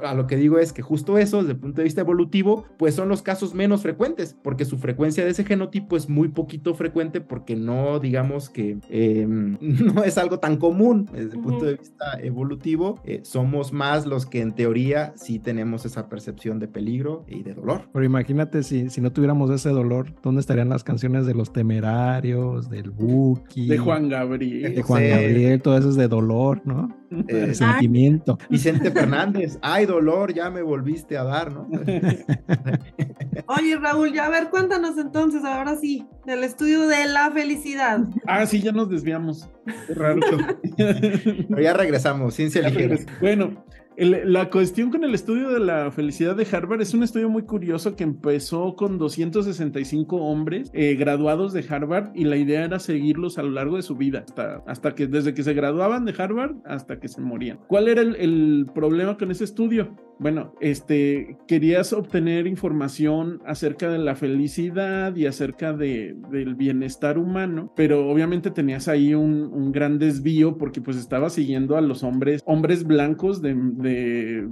a lo que digo es que justo eso, desde el punto de vista evolutivo, pues son los casos menos frecuentes, porque su frecuencia de ese genotipo es muy poquito frecuente porque no, digamos que em, no es algo tan común desde el punto de vista evolutivo. Eh, somos más los que en teoría sí tenemos esa percepción de peligro y de dolor. Pero imagínate si, si no tuviéramos ese dolor, ¿dónde estarían las canciones de los temerarios, del Buki? De Juan Gabriel. De Juan Gabriel, todo eso es de dolor, ¿no? Eh, sentimiento. Vicente Fernández, ay dolor, ya me volviste a dar, ¿no? Oye, Raúl, ya a ver, cuéntanos entonces, ahora sí, del estudio de la felicidad. Ah, sí, ya nos desviamos. raro. Pero ya regresamos, ciencia ligera. Bueno, la cuestión con el estudio de la felicidad de Harvard es un estudio muy curioso que empezó con 265 hombres eh, graduados de Harvard y la idea era seguirlos a lo largo de su vida, hasta, hasta que desde que se graduaban de Harvard hasta que se morían. ¿Cuál era el problema con ese estudio? Bueno, este, querías obtener información acerca de la felicidad y acerca de, del bienestar humano, pero obviamente tenías ahí un, gran desvío porque pues estaba siguiendo a los hombres, hombres blancos de, de,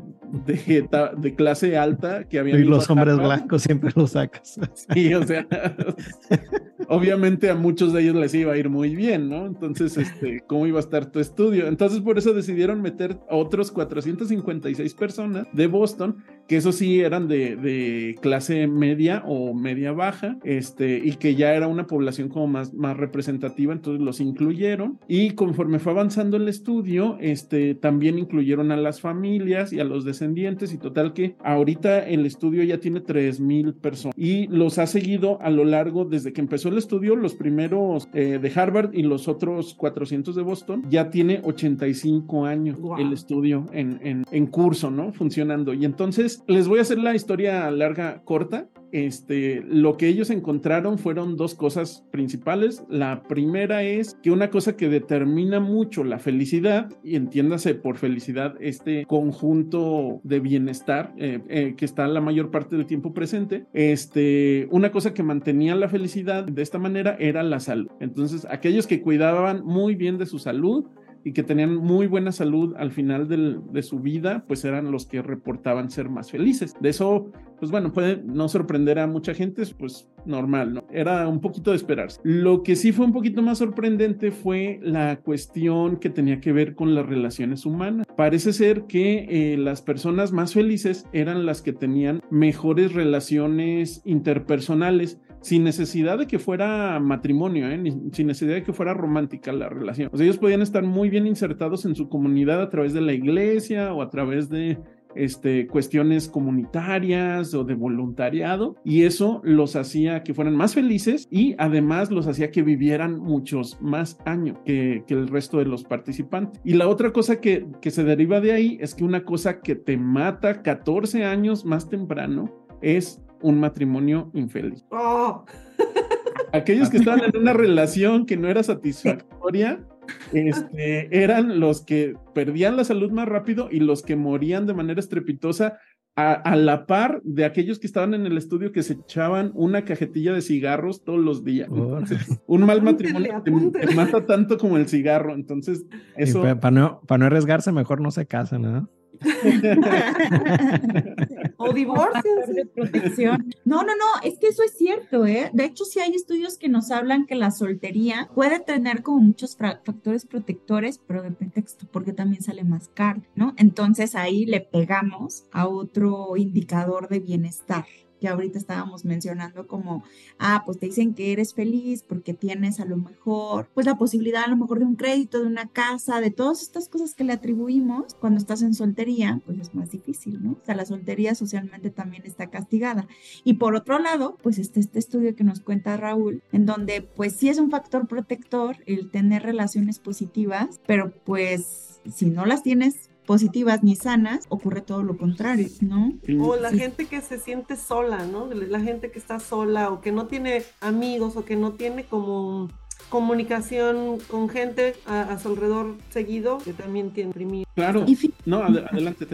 de, clase alta que habían... Y los hombres blancos siempre los sacas. Sí, o sea, obviamente a muchos de ellos les iba a ir muy bien, ¿no? Entonces, este, ¿cómo iba a estar tu estudio? Entonces por eso decidieron meter a otros 456 personas de Boston, que eso sí eran de, clase media o media baja, este, y que ya era una población como más, más representativa, entonces los incluyeron. Y conforme fue avanzando el estudio, este, también incluyeron a las familias y a los descendientes, y total que ahorita el estudio ya tiene 3.000 personas y los ha seguido a lo largo desde que empezó el estudio, los primeros eh, de Harvard y los otros 400 de Boston, ya tiene 85 años el estudio en, en, en curso, ¿no? Funciona y entonces les voy a hacer la historia larga, corta. Este, lo que ellos encontraron fueron dos cosas principales. La primera es que una cosa que determina mucho la felicidad, y entiéndase por felicidad este conjunto de bienestar eh, eh, que está la mayor parte del tiempo presente, este, una cosa que mantenía la felicidad de esta manera era la salud. Entonces, aquellos que cuidaban muy bien de su salud, y que tenían muy buena salud al final de su vida, pues eran los que reportaban ser más felices. De eso, pues bueno, puede no sorprender a mucha gente, pues normal, ¿no? Era un poquito de esperarse. Lo que sí fue un poquito más sorprendente fue la cuestión que tenía que ver con las relaciones humanas. Parece ser que eh, las personas más felices eran las que tenían mejores relaciones interpersonales sin necesidad de que fuera matrimonio, ¿eh? sin necesidad de que fuera romántica la relación. O sea, ellos podían estar muy bien insertados en su comunidad a través de la iglesia o a través de este, cuestiones comunitarias o de voluntariado y eso los hacía que fueran más felices y además los hacía que vivieran muchos más años que, el resto de los participantes. Y la otra cosa que, que se deriva de ahí es que una cosa que te mata 14 años más temprano es un matrimonio infeliz. Oh. Aquellos que estaban en una relación que no era satisfactoria, este, eran los que perdían la salud más rápido y los que morían de manera estrepitosa a, la par de aquellos que estaban en el estudio que se echaban una cajetilla de cigarros todos los días. un mal matrimonio te, mata tanto como el cigarro. Entonces, eso. Para no, para no arriesgarse, mejor no se casan, ¿no? o divorcio. No, no, no, es que eso es cierto, ¿eh? De hecho, sí hay estudios que nos hablan que la soltería puede tener como muchos factores protectores, pero de pretexto, porque también sale más caro, ¿no? Entonces ahí le pegamos a otro indicador de bienestar que ahorita estábamos mencionando como, ah, pues te dicen que eres feliz porque tienes a lo mejor, pues la posibilidad a lo mejor de un crédito, de una casa, de todas estas cosas que le atribuimos cuando estás en soltería, pues es más difícil, ¿no? O sea, la soltería socialmente también está castigada. Y por otro lado, pues está este estudio que nos cuenta Raúl, en donde pues sí es un factor protector el tener relaciones positivas, pero pues si no las tienes positivas ni sanas, ocurre todo lo contrario, ¿no? O la gente que se siente sola, ¿no? La gente que está sola o que no tiene amigos o que no tiene como comunicación con gente a, su alrededor seguido que también tiene imprimir. Claro. no, adelante,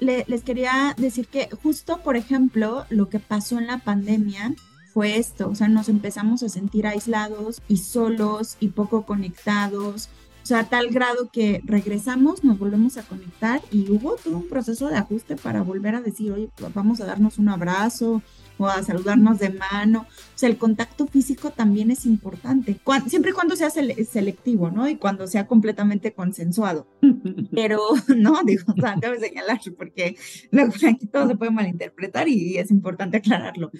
les quería decir que justo, por ejemplo, lo que pasó en la pandemia fue esto, o sea, nos empezamos a sentir aislados y solos y poco conectados. O sea, a tal grado que regresamos, nos volvemos a conectar y hubo todo un proceso de ajuste para volver a decir, oye, vamos a darnos un abrazo, o a saludarnos de mano. O sea, el contacto físico también es importante, siempre y cuando sea selectivo, ¿no? Y cuando sea completamente consensuado. Pero, no, digo, o sea, cabe señalar, porque luego aquí todo se puede malinterpretar y es importante aclararlo.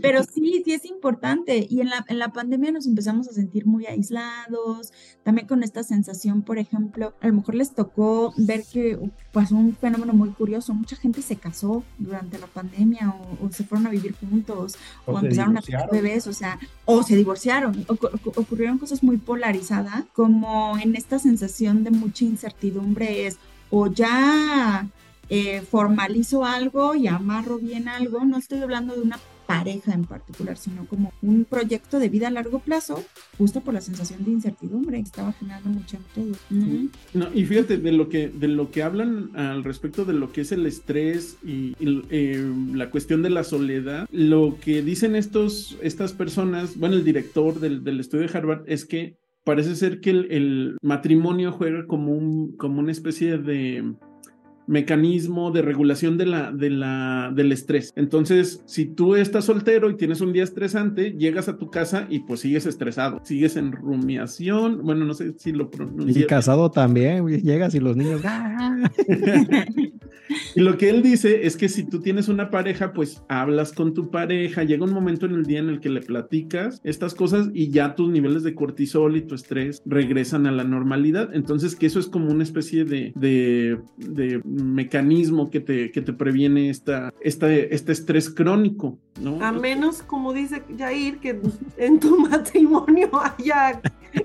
Pero sí, sí es importante. Y en la, en la pandemia nos empezamos a sentir muy aislados, también con esta sensación, por ejemplo, a lo mejor les tocó ver que pasó un fenómeno muy curioso, mucha gente se casó durante la pandemia o, o se fueron a vivir juntos o, empezaron a tener bebés, o sea, o se divorciaron. ocurrieron cosas muy polarizadas, como en esta sensación de mucha incertidumbre es o ya eh, formalizo algo y amarro bien algo, no estoy hablando de una pareja en particular, sino como un proyecto de vida a largo plazo, justo por la sensación de incertidumbre que estaba generando mucho en todo. No, y fíjate, de lo que, de lo que hablan al respecto de lo que es el estrés y, eh, la cuestión de la soledad, lo que dicen estos, estas personas, bueno, el director del, del estudio de Harvard es que parece ser que el, el matrimonio juega como, un, como una especie de mecanismo de regulación de la, de la, del estrés. Entonces, si tú estás soltero y tienes un día estresante, llegas a tu casa y pues sigues estresado, sigues en rumiación, bueno, no sé si lo pronuncié. Y casado también, llegas y los niños... ¡ah! y lo que él dice es que si tú tienes una pareja, pues hablas con tu pareja, llega un momento en el día en el que le platicas estas cosas y ya tus niveles de cortisol y tu estrés regresan a la normalidad. Entonces, que eso es como una especie de, de, de mecanismo que te, que te previene esta, este estrés crónico, ¿no? A menos, como dice Jair, que en tu matrimonio haya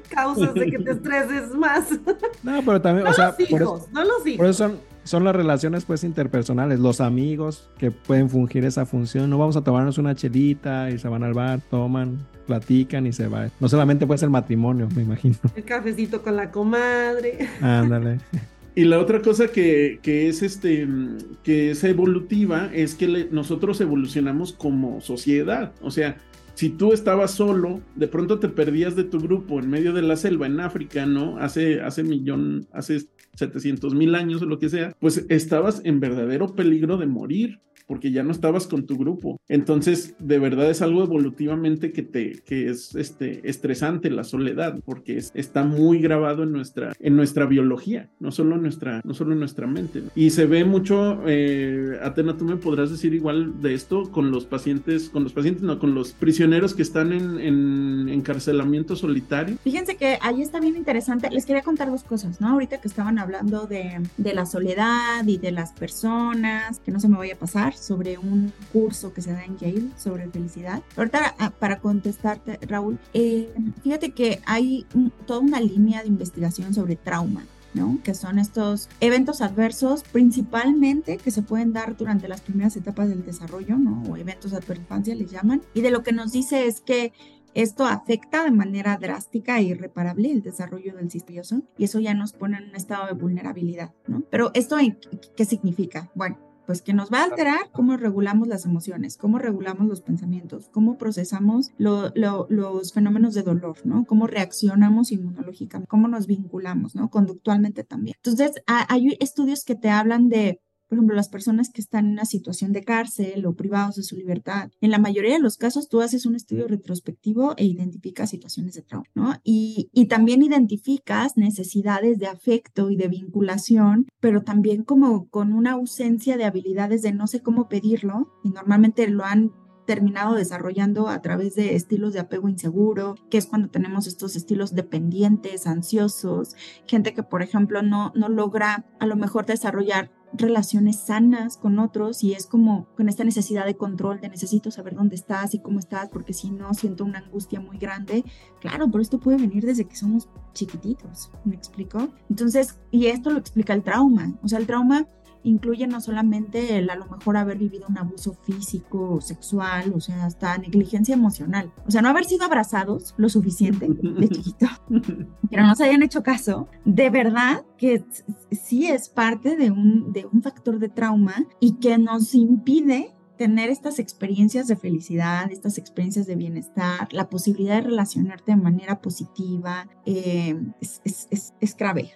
causas de que te estreses más. No, pero también, no o sea, los hijos, no los hijos. Por eso son, son las relaciones pues interpersonales, los amigos que pueden fungir esa función. No vamos a tomarnos una chelita y se van al bar, toman, platican y se va. No solamente puede ser matrimonio, me imagino. El cafecito con la comadre. Ándale. Y la otra cosa que, que, es este que es evolutiva es que nosotros evolucionamos como sociedad. O sea, si tú estabas solo, de pronto te perdías de tu grupo en medio de la selva en África, ¿no? Hace, hace millón, hace 700 mil años o lo que sea, pues estabas en verdadero peligro de morir porque ya no estabas con tu grupo. Entonces, de verdad es algo evolutivamente que te que es este estresante la soledad, porque está muy grabado en nuestra en nuestra biología, no solo en nuestra no solo en nuestra mente. Y se ve mucho eh, Atena, tú me podrás decir igual de esto con los pacientes, con los pacientes no, con los prisioneros que están en, en encarcelamiento solitario. Fíjense que ahí está bien interesante. Les quería contar dos cosas, ¿no? Ahorita que estaban hablando de, de la soledad y de las personas, que no se me vaya a pasar sobre un curso que se da en Yale sobre felicidad. Ahorita ah, para contestarte, Raúl, eh, fíjate que hay toda una línea de investigación sobre trauma. ¿no? que son estos eventos adversos principalmente que se pueden dar durante las primeras etapas del desarrollo, ¿no? o eventos de infancia les llaman, y de lo que nos dice es que esto afecta de manera drástica e irreparable el desarrollo del sistema y eso ya nos pone en un estado de vulnerabilidad, ¿no? Pero esto, ¿qué significa? Bueno, pues que nos va a alterar cómo regulamos las emociones, cómo regulamos los pensamientos, cómo procesamos los fenómenos de dolor, ¿no? Cómo reaccionamos inmunológicamente, cómo nos vinculamos, ¿no? Conductualmente también. Entonces, hay estudios que te hablan de por ejemplo, las personas que están en una situación de cárcel o privados de su libertad, en la mayoría de los casos tú haces un estudio retrospectivo e identificas situaciones de trauma, ¿no? Y, y también identificas necesidades de afecto y de vinculación, pero también como con una ausencia de habilidades de no sé cómo pedirlo, y normalmente lo han terminado desarrollando a través de estilos de apego inseguro, que es cuando tenemos estos estilos dependientes, ansiosos, gente que por ejemplo no, no logra a lo mejor desarrollar relaciones sanas con otros y es como con esta necesidad de control, de necesito saber dónde estás y cómo estás, porque si no siento una angustia muy grande. Claro, pero esto puede venir desde que somos chiquititos, ¿me explico? Entonces, y esto lo explica el trauma. O sea, el trauma incluye no solamente el a lo mejor haber vivido un abuso físico o sexual, o sea, hasta negligencia emocional. O sea, no haber sido abrazados lo suficiente de chiquito, que no nos hayan hecho caso, de verdad que sí es parte de un, de un factor de trauma y que nos impide tener estas experiencias de felicidad, estas experiencias de bienestar, la posibilidad de relacionarte de manera positiva, eh, es, es, es, grave.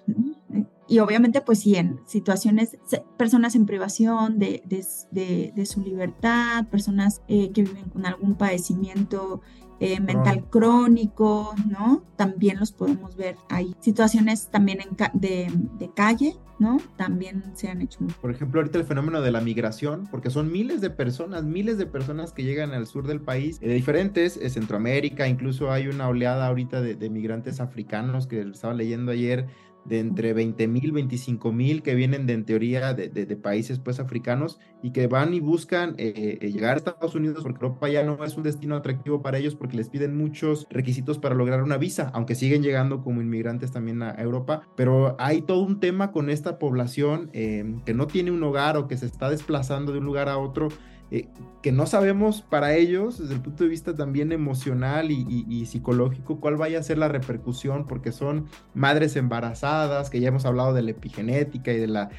Y obviamente, pues sí, en situaciones, personas en privación de, de, de, su libertad, personas eh, que viven con algún padecimiento eh, mental crónico, ¿no? También los podemos ver ahí. Situaciones también en de, de, calle, ¿no? También se han hecho. Por ejemplo, ahorita el fenómeno de la migración, porque son miles de personas, miles de personas que llegan al sur del país, de diferentes, eh, Centroamérica, incluso hay una oleada ahorita de, de migrantes africanos que estaba leyendo ayer de entre 20 mil, 25 mil que vienen de en teoría de, de, países pues africanos y que van y buscan eh, eh, llegar a Estados Unidos porque Europa ya no es un destino atractivo para ellos porque les piden muchos requisitos para lograr una visa, aunque siguen llegando como inmigrantes también a Europa, pero hay todo un tema con esta población eh, que no tiene un hogar o que se está desplazando de un lugar a otro eh, que no sabemos para ellos, desde el punto de vista también emocional y, psicológico, cuál vaya a ser la repercusión, porque son madres embarazadas, que ya hemos hablado de la epigenética y de la,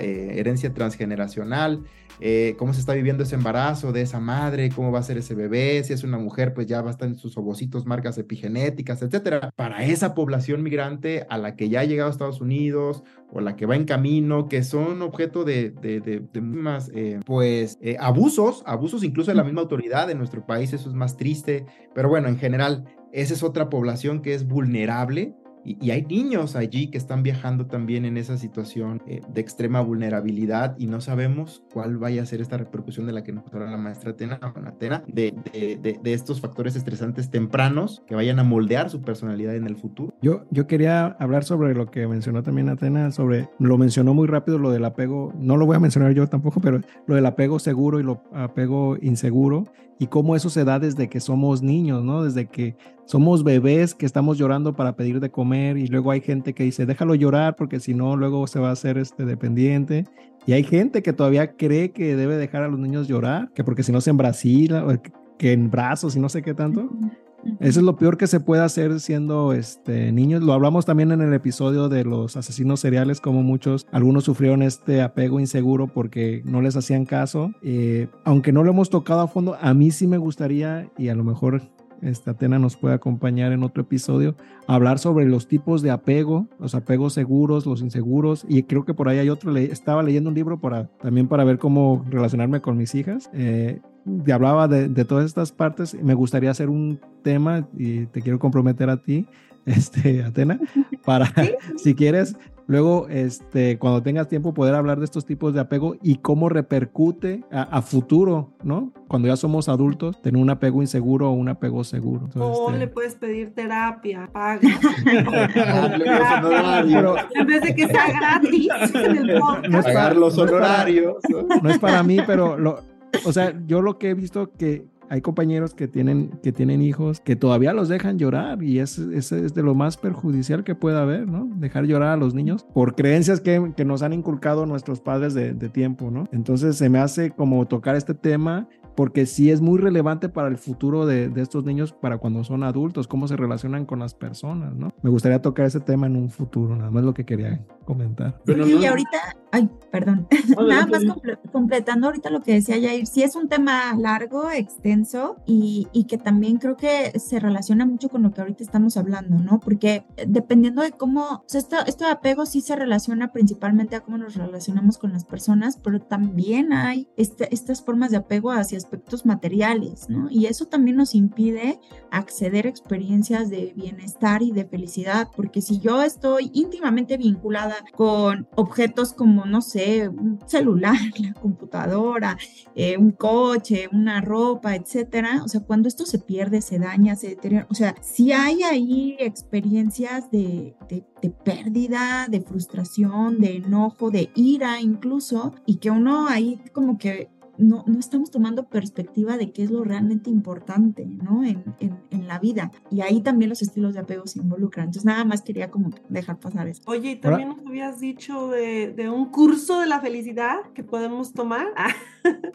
eh, herencia transgeneracional. Eh, cómo se está viviendo ese embarazo de esa madre, cómo va a ser ese bebé, si es una mujer, pues ya va a estar en sus ovocitos marcas epigenéticas, etcétera. Para esa población migrante a la que ya ha llegado a Estados Unidos o la que va en camino, que son objeto de, de, de, más, eh, pues, eh, abusos, abusos incluso de la misma autoridad de nuestro país, eso es más triste, pero bueno, en general, esa es otra población que es vulnerable y, hay niños allí que están viajando también en esa situación eh, de extrema vulnerabilidad y no sabemos cuál vaya a ser esta repercusión de la que nos habla la maestra Atena, Atena de, de, de, estos factores estresantes tempranos que vayan a moldear su personalidad en el futuro. Yo, yo quería hablar sobre lo que mencionó también Atena, sobre, lo mencionó muy rápido lo del apego, no lo voy a mencionar yo tampoco, pero lo del apego seguro y lo apego inseguro y cómo eso se da desde que somos niños, ¿no? Desde que somos bebés que estamos llorando para pedir de comer y luego hay gente que dice, déjalo llorar porque si no, luego se va a hacer este dependiente. Y hay gente que todavía cree que debe dejar a los niños llorar, que porque si no se en Brasil, que en brazos y no sé qué tanto. Eso es lo peor que se puede hacer siendo este, niños. Lo hablamos también en el episodio de los asesinos seriales, como muchos, algunos sufrieron este apego inseguro porque no les hacían caso. Eh, aunque no lo hemos tocado a fondo, a mí sí me gustaría, y a lo mejor esta Atena nos puede acompañar en otro episodio, hablar sobre los tipos de apego, los apegos seguros, los inseguros, y creo que por ahí hay otro, estaba leyendo un libro para, también para ver cómo relacionarme con mis hijas. Eh, hablaba de, de, todas estas partes. Me gustaría hacer un tema y te quiero comprometer a ti, este, Atena, para, si quieres, luego, este, cuando tengas tiempo, poder hablar de estos tipos de apego y cómo repercute a, futuro, ¿no? Cuando ya somos adultos, tener un apego inseguro o un apego seguro. o este le puedes pedir terapia, paga. en vez de que sea gratis No es pagar los honorarios. No es para mí, pero lo, o sea, yo lo que he visto que hay compañeros que tienen, que tienen hijos que todavía los dejan llorar y es, es, es de lo más perjudicial que pueda haber, ¿no? Dejar llorar a los niños por creencias que, que nos han inculcado nuestros padres de, de, tiempo, ¿no? Entonces se me hace como tocar este tema porque sí es muy relevante para el futuro de, de, estos niños para cuando son adultos, cómo se relacionan con las personas, ¿no? Me gustaría tocar ese tema en un futuro, nada más lo que quería comentar. y ahorita, ay, perdón, nada más completando ahorita lo que decía Jair, sí es un tema largo, extenso y, y, que también creo que se relaciona mucho con lo que ahorita estamos hablando, ¿no? Porque dependiendo de cómo, o sea, esto, esto de apego sí se relaciona principalmente a cómo nos relacionamos con las personas, pero también hay este, estas formas de apego hacia aspectos materiales, ¿no? Y eso también nos impide acceder a experiencias de bienestar y de felicidad, porque si yo estoy íntimamente vinculada con objetos como, no sé, un celular, la computadora, eh, un coche, una ropa, etcétera. O sea, cuando esto se pierde, se daña, se deteriora. O sea, si hay ahí experiencias de, de, de pérdida, de frustración, de enojo, de ira incluso, y que uno ahí como que no, no estamos tomando perspectiva de qué es lo realmente importante, ¿no? En, en, en, la vida. Y ahí también los estilos de apego se involucran. Entonces, nada más quería como dejar pasar eso. Oye, y también nos habías dicho de, de un curso de la felicidad que podemos tomar.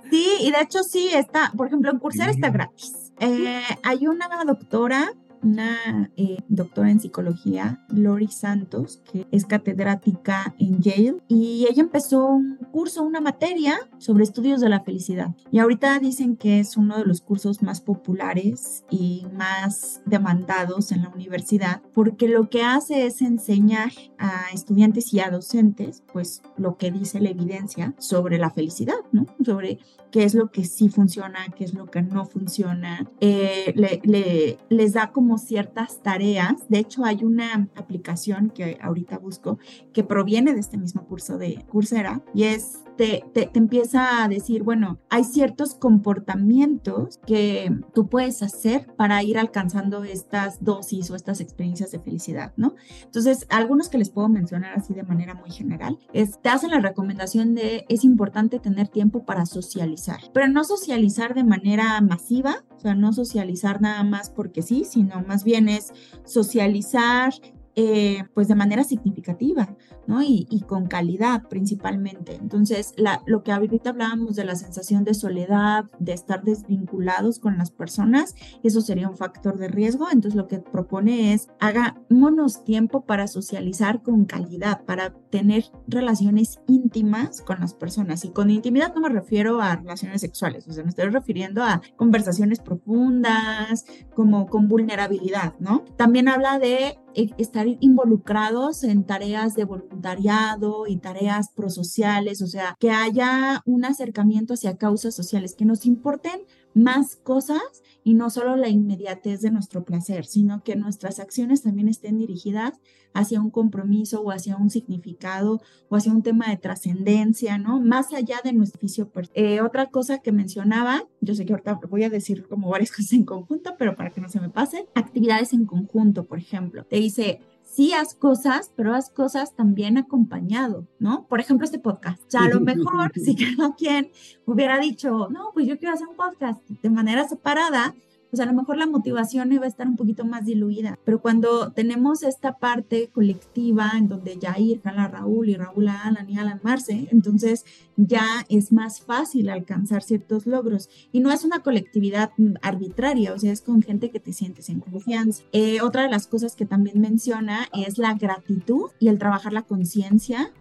sí, y de hecho sí está, por ejemplo, en Coursera está gratis. Eh, hay una doctora una eh, doctora en psicología, Lori Santos, que es catedrática en Yale, y ella empezó un curso, una materia sobre estudios de la felicidad. Y ahorita dicen que es uno de los cursos más populares y más demandados en la universidad, porque lo que hace es enseñar a estudiantes y a docentes, pues lo que dice la evidencia sobre la felicidad, ¿no? Sobre qué es lo que sí funciona, qué es lo que no funciona. Eh, le, le, les da como ciertas tareas. De hecho, hay una aplicación que ahorita busco que proviene de este mismo curso de Coursera y es te, empieza a decir, bueno, hay ciertos comportamientos que tú puedes hacer para ir alcanzando estas dosis o estas experiencias de felicidad, ¿no? Entonces, algunos que les puedo mencionar así de manera muy general, es, te hacen la recomendación de, es importante tener tiempo para socializar, pero no socializar de manera masiva, o sea, no socializar nada más porque sí, sino más bien es socializar eh, pues de manera significativa, ¿no? Y, y con calidad principalmente. Entonces, la, lo que ahorita hablábamos de la sensación de soledad, de estar desvinculados con las personas, eso sería un factor de riesgo. Entonces, lo que propone es hagámonos tiempo para socializar con calidad, para tener relaciones íntimas con las personas. Y con intimidad no me refiero a relaciones sexuales, o sea, me estoy refiriendo a conversaciones profundas, como con vulnerabilidad, ¿no? También habla de estar involucrados en tareas de voluntariado y tareas prosociales, o sea, que haya un acercamiento hacia causas sociales, que nos importen más cosas y no solo la inmediatez de nuestro placer, sino que nuestras acciones también estén dirigidas hacia un compromiso o hacia un significado o hacia un tema de trascendencia, ¿no? Más allá de nuestro oficio. Eh, otra cosa que mencionaba, yo sé que ahorita voy a decir como varias cosas en conjunto, pero para que no se me pase, actividades en conjunto, por ejemplo. Te dice, sí haz cosas, pero haz cosas también acompañado, ¿no? Por ejemplo, este podcast. Ya a lo mejor, si cada quien hubiera dicho, no, pues yo quiero hacer un podcast de manera separada, pues a lo mejor la motivación iba a estar un poquito más diluida. Pero cuando tenemos esta parte colectiva en donde Jair jala a Raúl y Raúl a Alan y Alan Marce, entonces ya es más fácil alcanzar ciertos logros. Y no es una colectividad arbitraria, o sea, es con gente que te sientes en confianza. Eh, otra de las cosas que también menciona es la gratitud y el trabajar la conciencia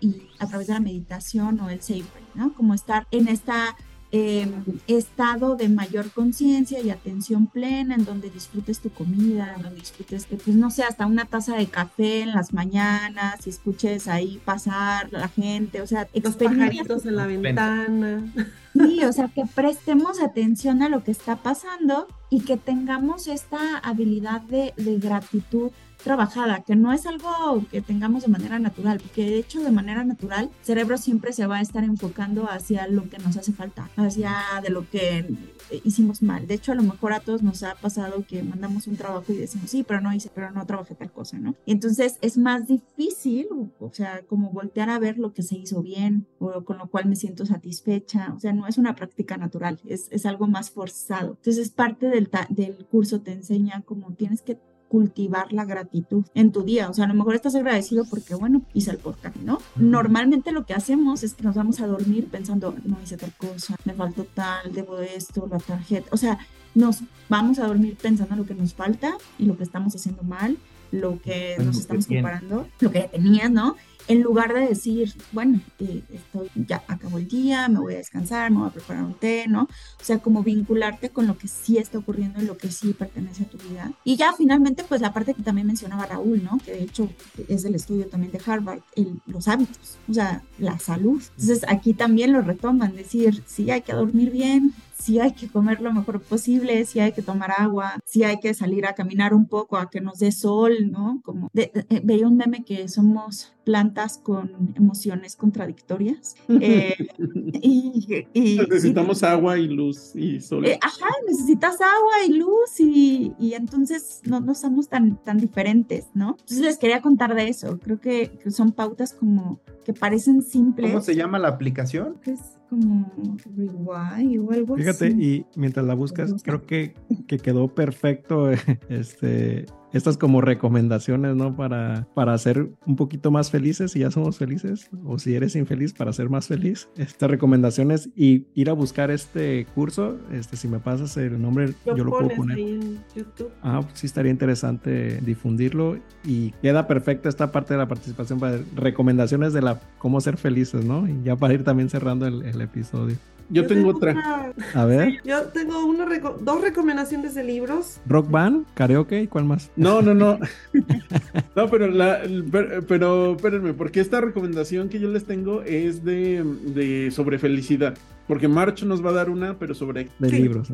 y a través de la meditación o el sacred, ¿no? Como estar en esta eh, estado de mayor conciencia y atención plena, en donde disfrutes tu comida, en donde disfrutes, que, pues no sé, hasta una taza de café en las mañanas y escuches ahí pasar la gente, o sea, los pajaritos en la ventana. Sí, o sea, que prestemos atención a lo que está pasando y que tengamos esta habilidad de, de gratitud trabajada, que no es algo que tengamos de manera natural, porque de hecho de manera natural el cerebro siempre se va a estar enfocando hacia lo que nos hace falta, hacia de lo que hicimos mal. De hecho, a lo mejor a todos nos ha pasado que mandamos un trabajo y decimos, sí, pero no hice, pero no trabajé tal cosa, ¿no? Entonces es más difícil, o sea, como voltear a ver lo que se hizo bien o con lo cual me siento satisfecha. O sea, no es una práctica natural, es, es algo más forzado. Entonces, parte del, del curso te enseña cómo tienes que cultivar la gratitud en tu día. O sea, a lo mejor estás agradecido porque, bueno, hice el podcast, ¿no? Normalmente lo que hacemos es que nos vamos a dormir pensando, no hice tal cosa, me faltó tal, debo esto, la tarjeta. O sea, nos vamos a dormir pensando lo que nos falta y lo que estamos haciendo mal, lo que nos estamos comparando, lo que tenías, ¿no? En lugar de decir, bueno, eh, ya acabó el día, me voy a descansar, me voy a preparar un té, ¿no? O sea, como vincularte con lo que sí está ocurriendo y lo que sí pertenece a tu vida. Y ya finalmente, pues la parte que también mencionaba Raúl, ¿no? Que de hecho es del estudio también de Harvard, el, los hábitos, o sea, la salud. Entonces aquí también lo retoman, decir, sí, hay que dormir bien, sí hay que comer lo mejor posible, sí hay que tomar agua, sí hay que salir a caminar un poco, a que nos dé sol, ¿no? Como de, veía un meme que somos plantas con emociones contradictorias. Eh, y, necesitamos agua y luz y sol. Eh, ajá, necesitas agua y luz y, y entonces no, no, somos tan, tan diferentes, ¿no? Entonces les quería contar de eso. Creo que, que son pautas como que parecen simples. ¿Cómo se llama la aplicación? Es como Rewind o algo Fíjate, y mientras la buscas, creo que, que quedó perfecto este estas como recomendaciones, ¿no? Para, para ser un poquito más felices si ya somos felices o si eres infeliz para ser más feliz. Estas recomendaciones y ir a buscar este curso, este, si me pasas el nombre, yo lo puedo poner. Ahí en YouTube. Ah, pues sí estaría interesante difundirlo y queda perfecta esta parte de la participación para recomendaciones de la cómo ser felices, ¿no? Y ya para ir también cerrando el, el episodio. Yo, tengo, otra. A ver. Yo tengo una dos recomendaciones de libros. Rock band, karaoke, ¿cuál más? No, no, no. no, pero la, pero, espérenme, porque esta recomendación que yo les tengo es de, de sobre felicidad. Porque March nos va a dar una, pero sobre... De libros.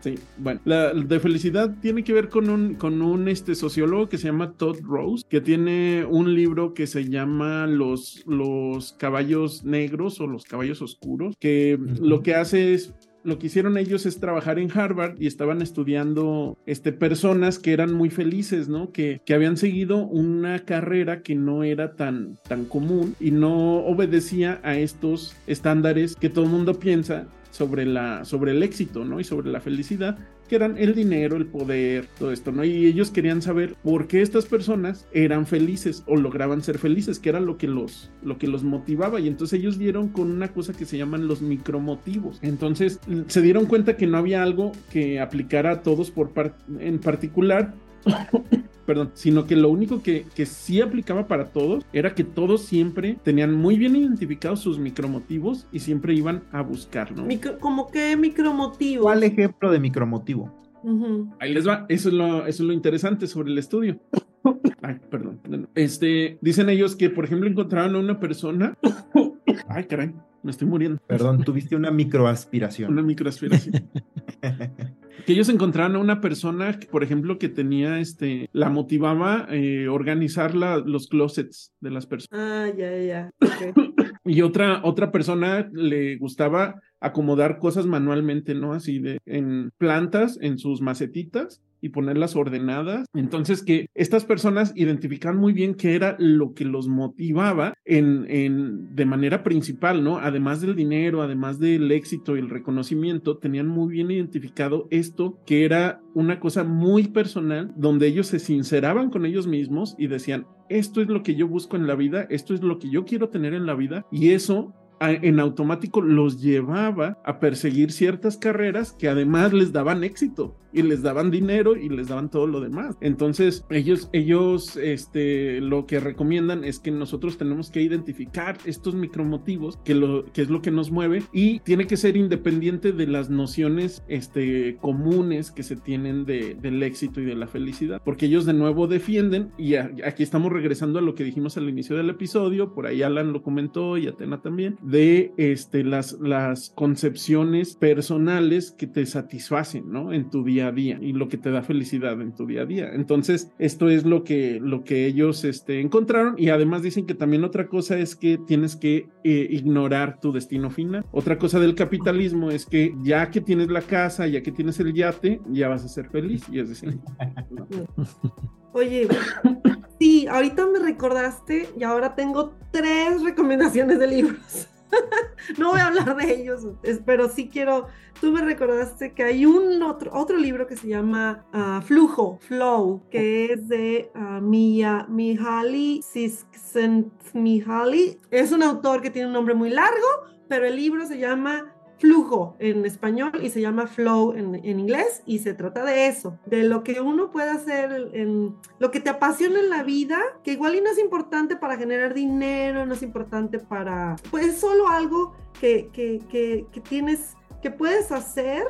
Sí, bueno. La de felicidad tiene que ver con un, con un este, sociólogo que se llama Todd Rose, que tiene un libro que se llama Los, los caballos negros o los caballos oscuros, que lo que hace es lo que hicieron ellos es trabajar en Harvard y estaban estudiando este, personas que eran muy felices, ¿no? Que, que habían seguido una carrera que no era tan, tan común y no obedecía a estos estándares que todo el mundo piensa sobre, la, sobre el éxito, ¿no? Y sobre la felicidad, que eran el dinero, el poder, todo esto, ¿no? Y ellos querían saber por qué estas personas eran felices o lograban ser felices, que era lo que los, lo que los motivaba. Y entonces ellos dieron con una cosa que se llaman los micromotivos. Entonces se dieron cuenta que no había algo que aplicara a todos por en particular perdón, sino que lo único que, que sí aplicaba para todos era que todos siempre tenían muy bien identificados sus micromotivos y siempre iban a buscar, ¿no? ¿Cómo qué micromotivo? ¿Cuál ejemplo de micromotivo? Ahí les va, eso es, lo, eso es lo interesante sobre el estudio. Ay, perdón. Este, dicen ellos que, por ejemplo, encontraron a una persona. Ay, caray, me estoy muriendo. Perdón, tuviste una microaspiración. Una microaspiración. que ellos encontraron a una persona, que, por ejemplo, que tenía, este, la motivaba eh, organizar los closets de las personas. Ah, ya, ya. y otra, otra persona le gustaba acomodar cosas manualmente, ¿no? Así de en plantas, en sus macetitas y ponerlas ordenadas. Entonces que estas personas identifican muy bien qué era lo que los motivaba en, en, de manera principal, ¿no? Además del dinero, además del éxito y el reconocimiento, tenían muy bien identificado esto que era una cosa muy personal donde ellos se sinceraban con ellos mismos y decían, esto es lo que yo busco en la vida, esto es lo que yo quiero tener en la vida y eso en automático los llevaba a perseguir ciertas carreras que además les daban éxito y les daban dinero y les daban todo lo demás. Entonces, ellos, ellos, este, lo que recomiendan es que nosotros tenemos que identificar estos micromotivos, que, lo, que es lo que nos mueve y tiene que ser independiente de las nociones, este, comunes que se tienen de, del éxito y de la felicidad, porque ellos de nuevo defienden y aquí estamos regresando a lo que dijimos al inicio del episodio, por ahí Alan lo comentó y Atena también, de, este, las, las concepciones personales que te satisfacen, ¿no? En tu día a día y lo que te da felicidad en tu día a día. Entonces, esto es lo que, lo que ellos este, encontraron y además dicen que también otra cosa es que tienes que eh, ignorar tu destino final. Otra cosa del capitalismo es que ya que tienes la casa, ya que tienes el yate, ya vas a ser feliz y es decir, Oye, sí, ahorita me recordaste y ahora tengo tres recomendaciones de libros. no voy a hablar de ellos, pero sí quiero. Tú me recordaste que hay un otro, otro libro que se llama ah, Flujo, Flow, que es de uh, Mia, Mihaly. Es un autor que tiene un nombre muy largo, pero el libro se llama flujo en español y se llama flow en, en, inglés y se trata de eso, de lo que uno puede hacer, en, lo que te apasiona en la vida, que igual y no es importante para generar dinero, no es importante para, pues es solo algo que, que, que, que tienes que puedes hacer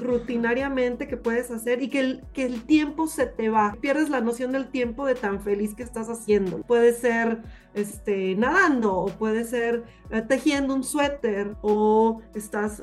rutinariamente, que puedes hacer y que el, que el tiempo se te va. Pierdes la noción del tiempo de tan feliz que estás haciendo. Puede ser este, nadando o puede ser eh, tejiendo un suéter o estás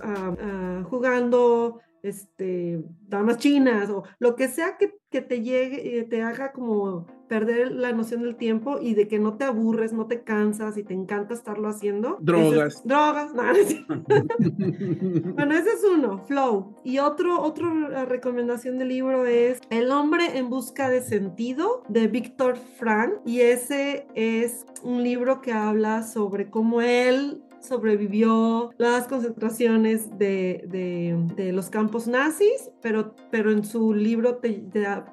jugando este, damas chinas o lo que sea que, que te llegue, eh, te haga como perder la noción del tiempo y de que no te aburres, no te cansas y te encanta estarlo haciendo. Drogas. drogas, no, bueno, ese es uno, flow. Y otro, otra recomendación del libro es El hombre en busca de sentido de Víctor Frank y ese es un libro que habla sobre cómo él sobrevivió las concentraciones de, de, los campos nazis, pero, pero en su libro te,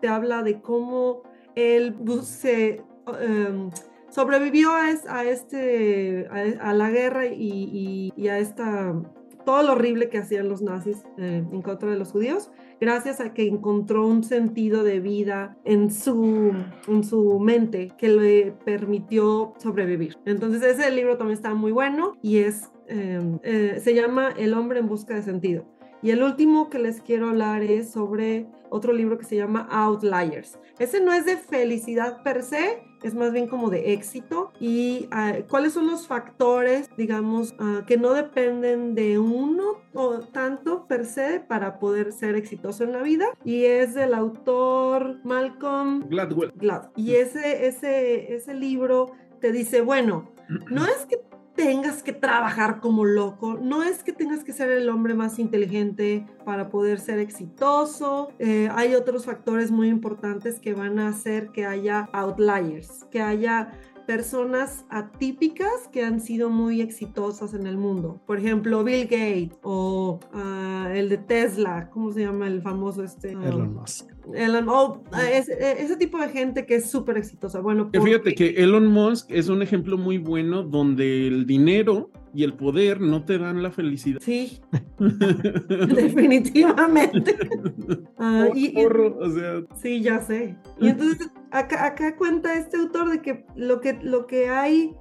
te, habla de cómo él se, em, sobrevivió a, a este, a, la guerra y, y, a esta, todo lo horrible que hacían los nazis eh, en contra de los judíos gracias a que encontró un sentido de vida en su, en su mente que le permitió sobrevivir. Entonces ese libro también está muy bueno y es, em, eh, se llama El hombre en busca de sentido. Y el último que les quiero hablar es sobre otro libro que se llama Outliers. Ese no es de felicidad per se, es más bien como de éxito. ¿Y ah, cuáles son los factores, digamos, ah, que no dependen de uno o tanto per se para poder ser exitoso en la vida? Y es del autor Malcolm Gladwell. Glad. Y ese, ese, ese libro te dice, bueno, no es que tengas que trabajar como loco, no es que tengas que ser el hombre más inteligente para poder ser exitoso. Eh, hay otros factores muy importantes que van a hacer que haya outliers, que haya personas atípicas que han sido muy exitosas en el mundo. Por ejemplo, Bill Gates o ah, el de Tesla, ¿cómo se llama el famoso este? Elon Musk. Elon, oh, ese, tipo de gente que es súper exitosa. Bueno, fíjate que Elon Musk es un ejemplo muy bueno donde el dinero y el poder no te dan la felicidad. Sí, definitivamente. Ah, y, o sea... Sí, ya sé. Y entonces acá, acá cuenta este autor de que lo que, lo que hay,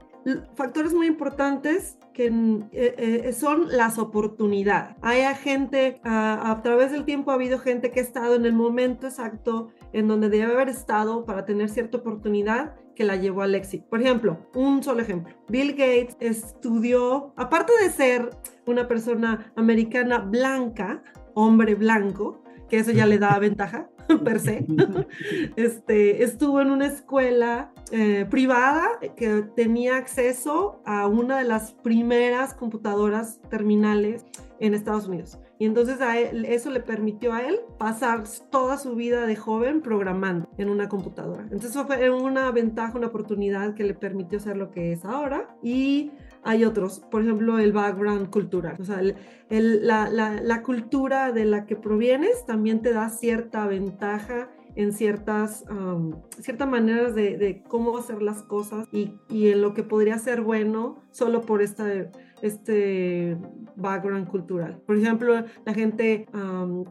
factores muy importantes que eh, eh, son las oportunidades. Hay gente, a, través del tiempo ha habido gente que ha estado en el momento exacto en donde debe haber estado para tener cierta oportunidad que la llevó al éxito. Por ejemplo, un solo ejemplo. Bill Gates estudió, aparte de ser una persona americana blanca, hombre blanco, que eso ya le da ventaja, per se. Este, estuvo en una escuela eh, privada que tenía acceso a una de las primeras computadoras terminales en Estados Unidos. Y entonces a eso le permitió a él pasar toda su vida de joven programando en una computadora. Entonces fue una ventaja, una oportunidad que le permitió ser lo que es ahora. Y hay otros, por ejemplo, el background cultural. O sea, la, cultura de la que provienes también te da cierta ventaja en ciertas, ciertas maneras de, cómo hacer las cosas y, en lo que podría ser bueno solo por esta, este background cultural. Por ejemplo, la gente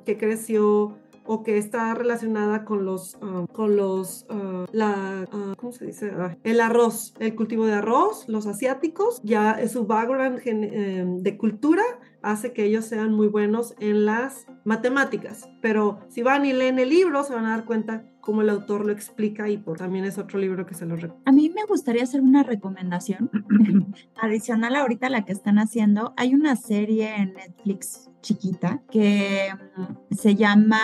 que creció o que está relacionada con los, ah, con los, ah, la, ah, ¿cómo se dice? el arroz, el cultivo de arroz, los asiáticos, ya su background em, de cultura hace que ellos sean muy buenos en las matemáticas. Pero si van y leen el libro, se van a dar cuenta cómo el autor lo explica y por, también es otro libro que se lo recomiendo. A mí me gustaría hacer una recomendación adicional ahorita a la que están haciendo. Hay una serie en Netflix chiquita que mm, se llama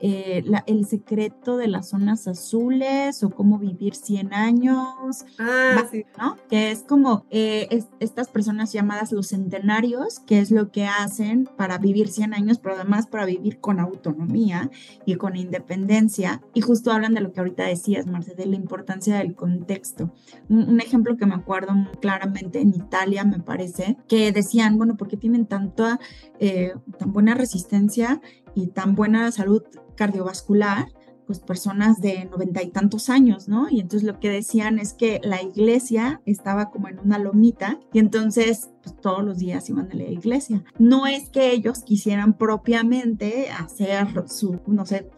eh, El secreto de las zonas azules o cómo vivir 100 años, ah, sí. ¿no? Que es como eh, estas personas llamadas los centenarios, que es lo que hacen para vivir 100 años, pero además para vivir con autonomía y con independencia. Y justo hablan de lo que ahorita decías, Marce, de la importancia del contexto. Un, ejemplo que me acuerdo claramente en Italia, me parece, que decían, bueno, ¿por qué tienen tanta... Eh, tan buena resistencia y tan buena salud cardiovascular, pues personas de noventa y tantos años, ¿no? Y entonces lo que decían es que la iglesia estaba como en una lomita y entonces pues, todos los días iban a la iglesia. No es que ellos quisieran propiamente hacer su, no sé,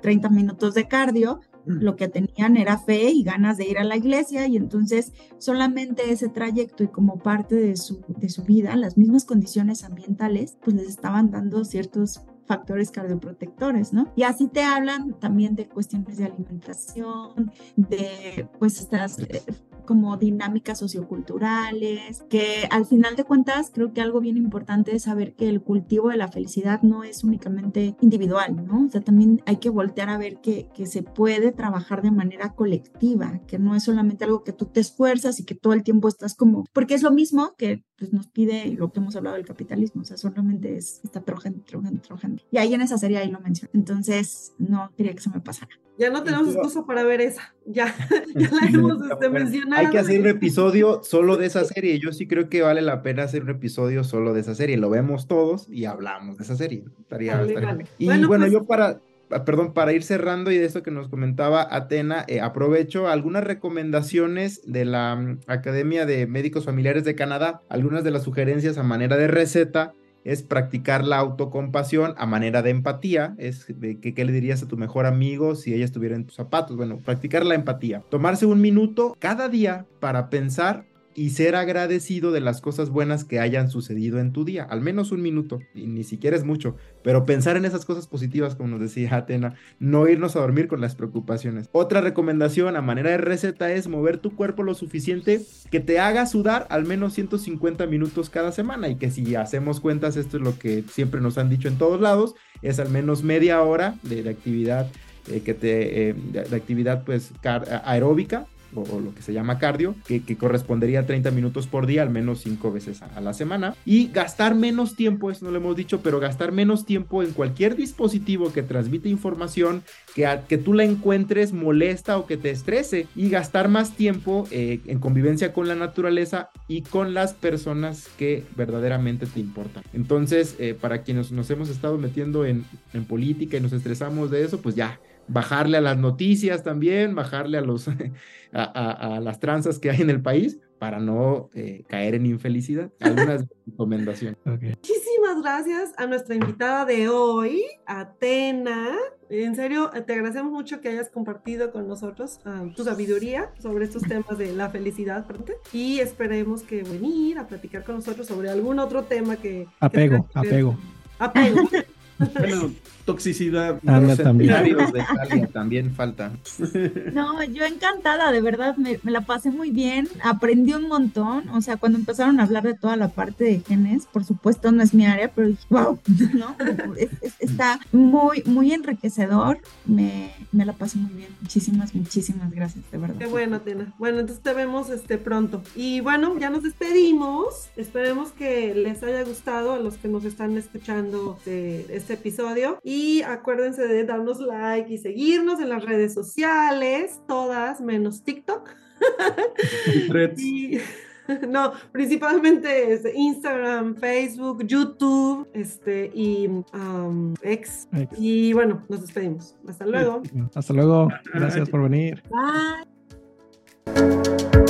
30 minutos de cardio, lo que tenían era fe y ganas de ir a la iglesia y entonces solamente ese trayecto y como parte de su, de su vida, las mismas condiciones ambientales, pues les estaban dando ciertos factores cardioprotectores, ¿no? Y así te hablan también de cuestiones de alimentación, de pues estas eh, como dinámicas socioculturales, que al final de cuentas creo que algo bien importante es saber que el cultivo de la felicidad no es únicamente individual, ¿no? O sea, también hay que voltear a ver que, que se puede trabajar de manera colectiva, que no es solamente algo que tú te esfuerzas y que todo el tiempo estás como, porque es lo mismo que pues, nos pide lo que hemos hablado del capitalismo, o sea, solamente es está trabajando, trabajando, trabajando. Y ahí en esa serie ahí lo menciono. Entonces, no quería que se me pasara. Ya no tenemos excusa para ver esa. Ya, ya la hemos este, mencionado. Hay que hacer un episodio solo de esa serie. Yo sí creo que vale la pena hacer un episodio solo de esa serie. Lo vemos todos y hablamos de esa serie. Estaría, Vale, estaría- vale. Y Bueno, bueno, pues- yo para, ah, perdón, para ir cerrando y de esto que nos comentaba Atena, eh, aprovecho algunas recomendaciones de la mm, Academia de Médicos Familiares de Canadá. Algunas de las sugerencias a manera de receta es practicar la autocompasión a manera de empatía. Es de ¿qué le dirías a tu mejor amigo si ella estuviera en tus zapatos? Bueno, practicar la empatía. Tomarse un minuto cada día para pensar y ser agradecido de las cosas buenas que hayan sucedido en tu día. Al menos un minuto, y ni siquiera es mucho, pero pensar en esas cosas positivas, como nos decía Atena, no irnos a dormir con las preocupaciones. Otra recomendación a manera de receta es mover tu cuerpo lo suficiente que te haga sudar al menos 150 minutos cada semana y que si hacemos cuentas, esto es lo que siempre nos han dicho en todos lados, es al menos media hora de, actividad eh, que te, eh, de, actividad pues aeróbica o, lo que se llama cardio, que, correspondería a 30 minutos por día, al menos 5 veces a, la semana. Y gastar menos tiempo, eso no lo hemos dicho, pero gastar menos tiempo en cualquier dispositivo que transmite información que, que tú la encuentres molesta o que te estrese. Y gastar más tiempo eh, en convivencia con la naturaleza y con las personas que verdaderamente te importan. Entonces, eh, para quienes nos hemos estado metiendo en, en política y nos estresamos de eso, pues ya, bajarle a las noticias también, bajarle a los a, a- a las tranzas que hay en el país para no eh, caer en infelicidad. Algunas recomendaciones. Muchísimas gracias a nuestra invitada de hoy, Atena. En serio, te agradecemos mucho que hayas compartido con nosotros ah, tu sabiduría sobre estos temas de la felicidad. perdón, Y esperemos que venir a platicar con nosotros sobre algún otro tema que... Apego, que apego. Apego. Bueno, toxicidad. Anda Los también. de Italia también falta. No, yo encantada, de verdad, me, me la pasé muy bien, aprendí un montón, o sea, cuando empezaron a hablar de toda la parte de genes, por supuesto no es mi área, pero dije, wow, ¿no? Es- es- está muy, muy enriquecedor, me, me la pasé muy bien, muchísimas, muchísimas gracias, de verdad. Qué bueno, Atena. Bueno, entonces te vemos este pronto. Y bueno, ya nos despedimos. Esperemos que les haya gustado a los que nos están escuchando de este episodio. Y acuérdense de darnos like y seguirnos en las redes sociales, todas menos TikTok. Y no, principalmente este, Instagram, Facebook, YouTube, este y um, X. Ex. Y bueno, nos despedimos. Hasta luego. Hasta luego. Gracias por venir. Bye.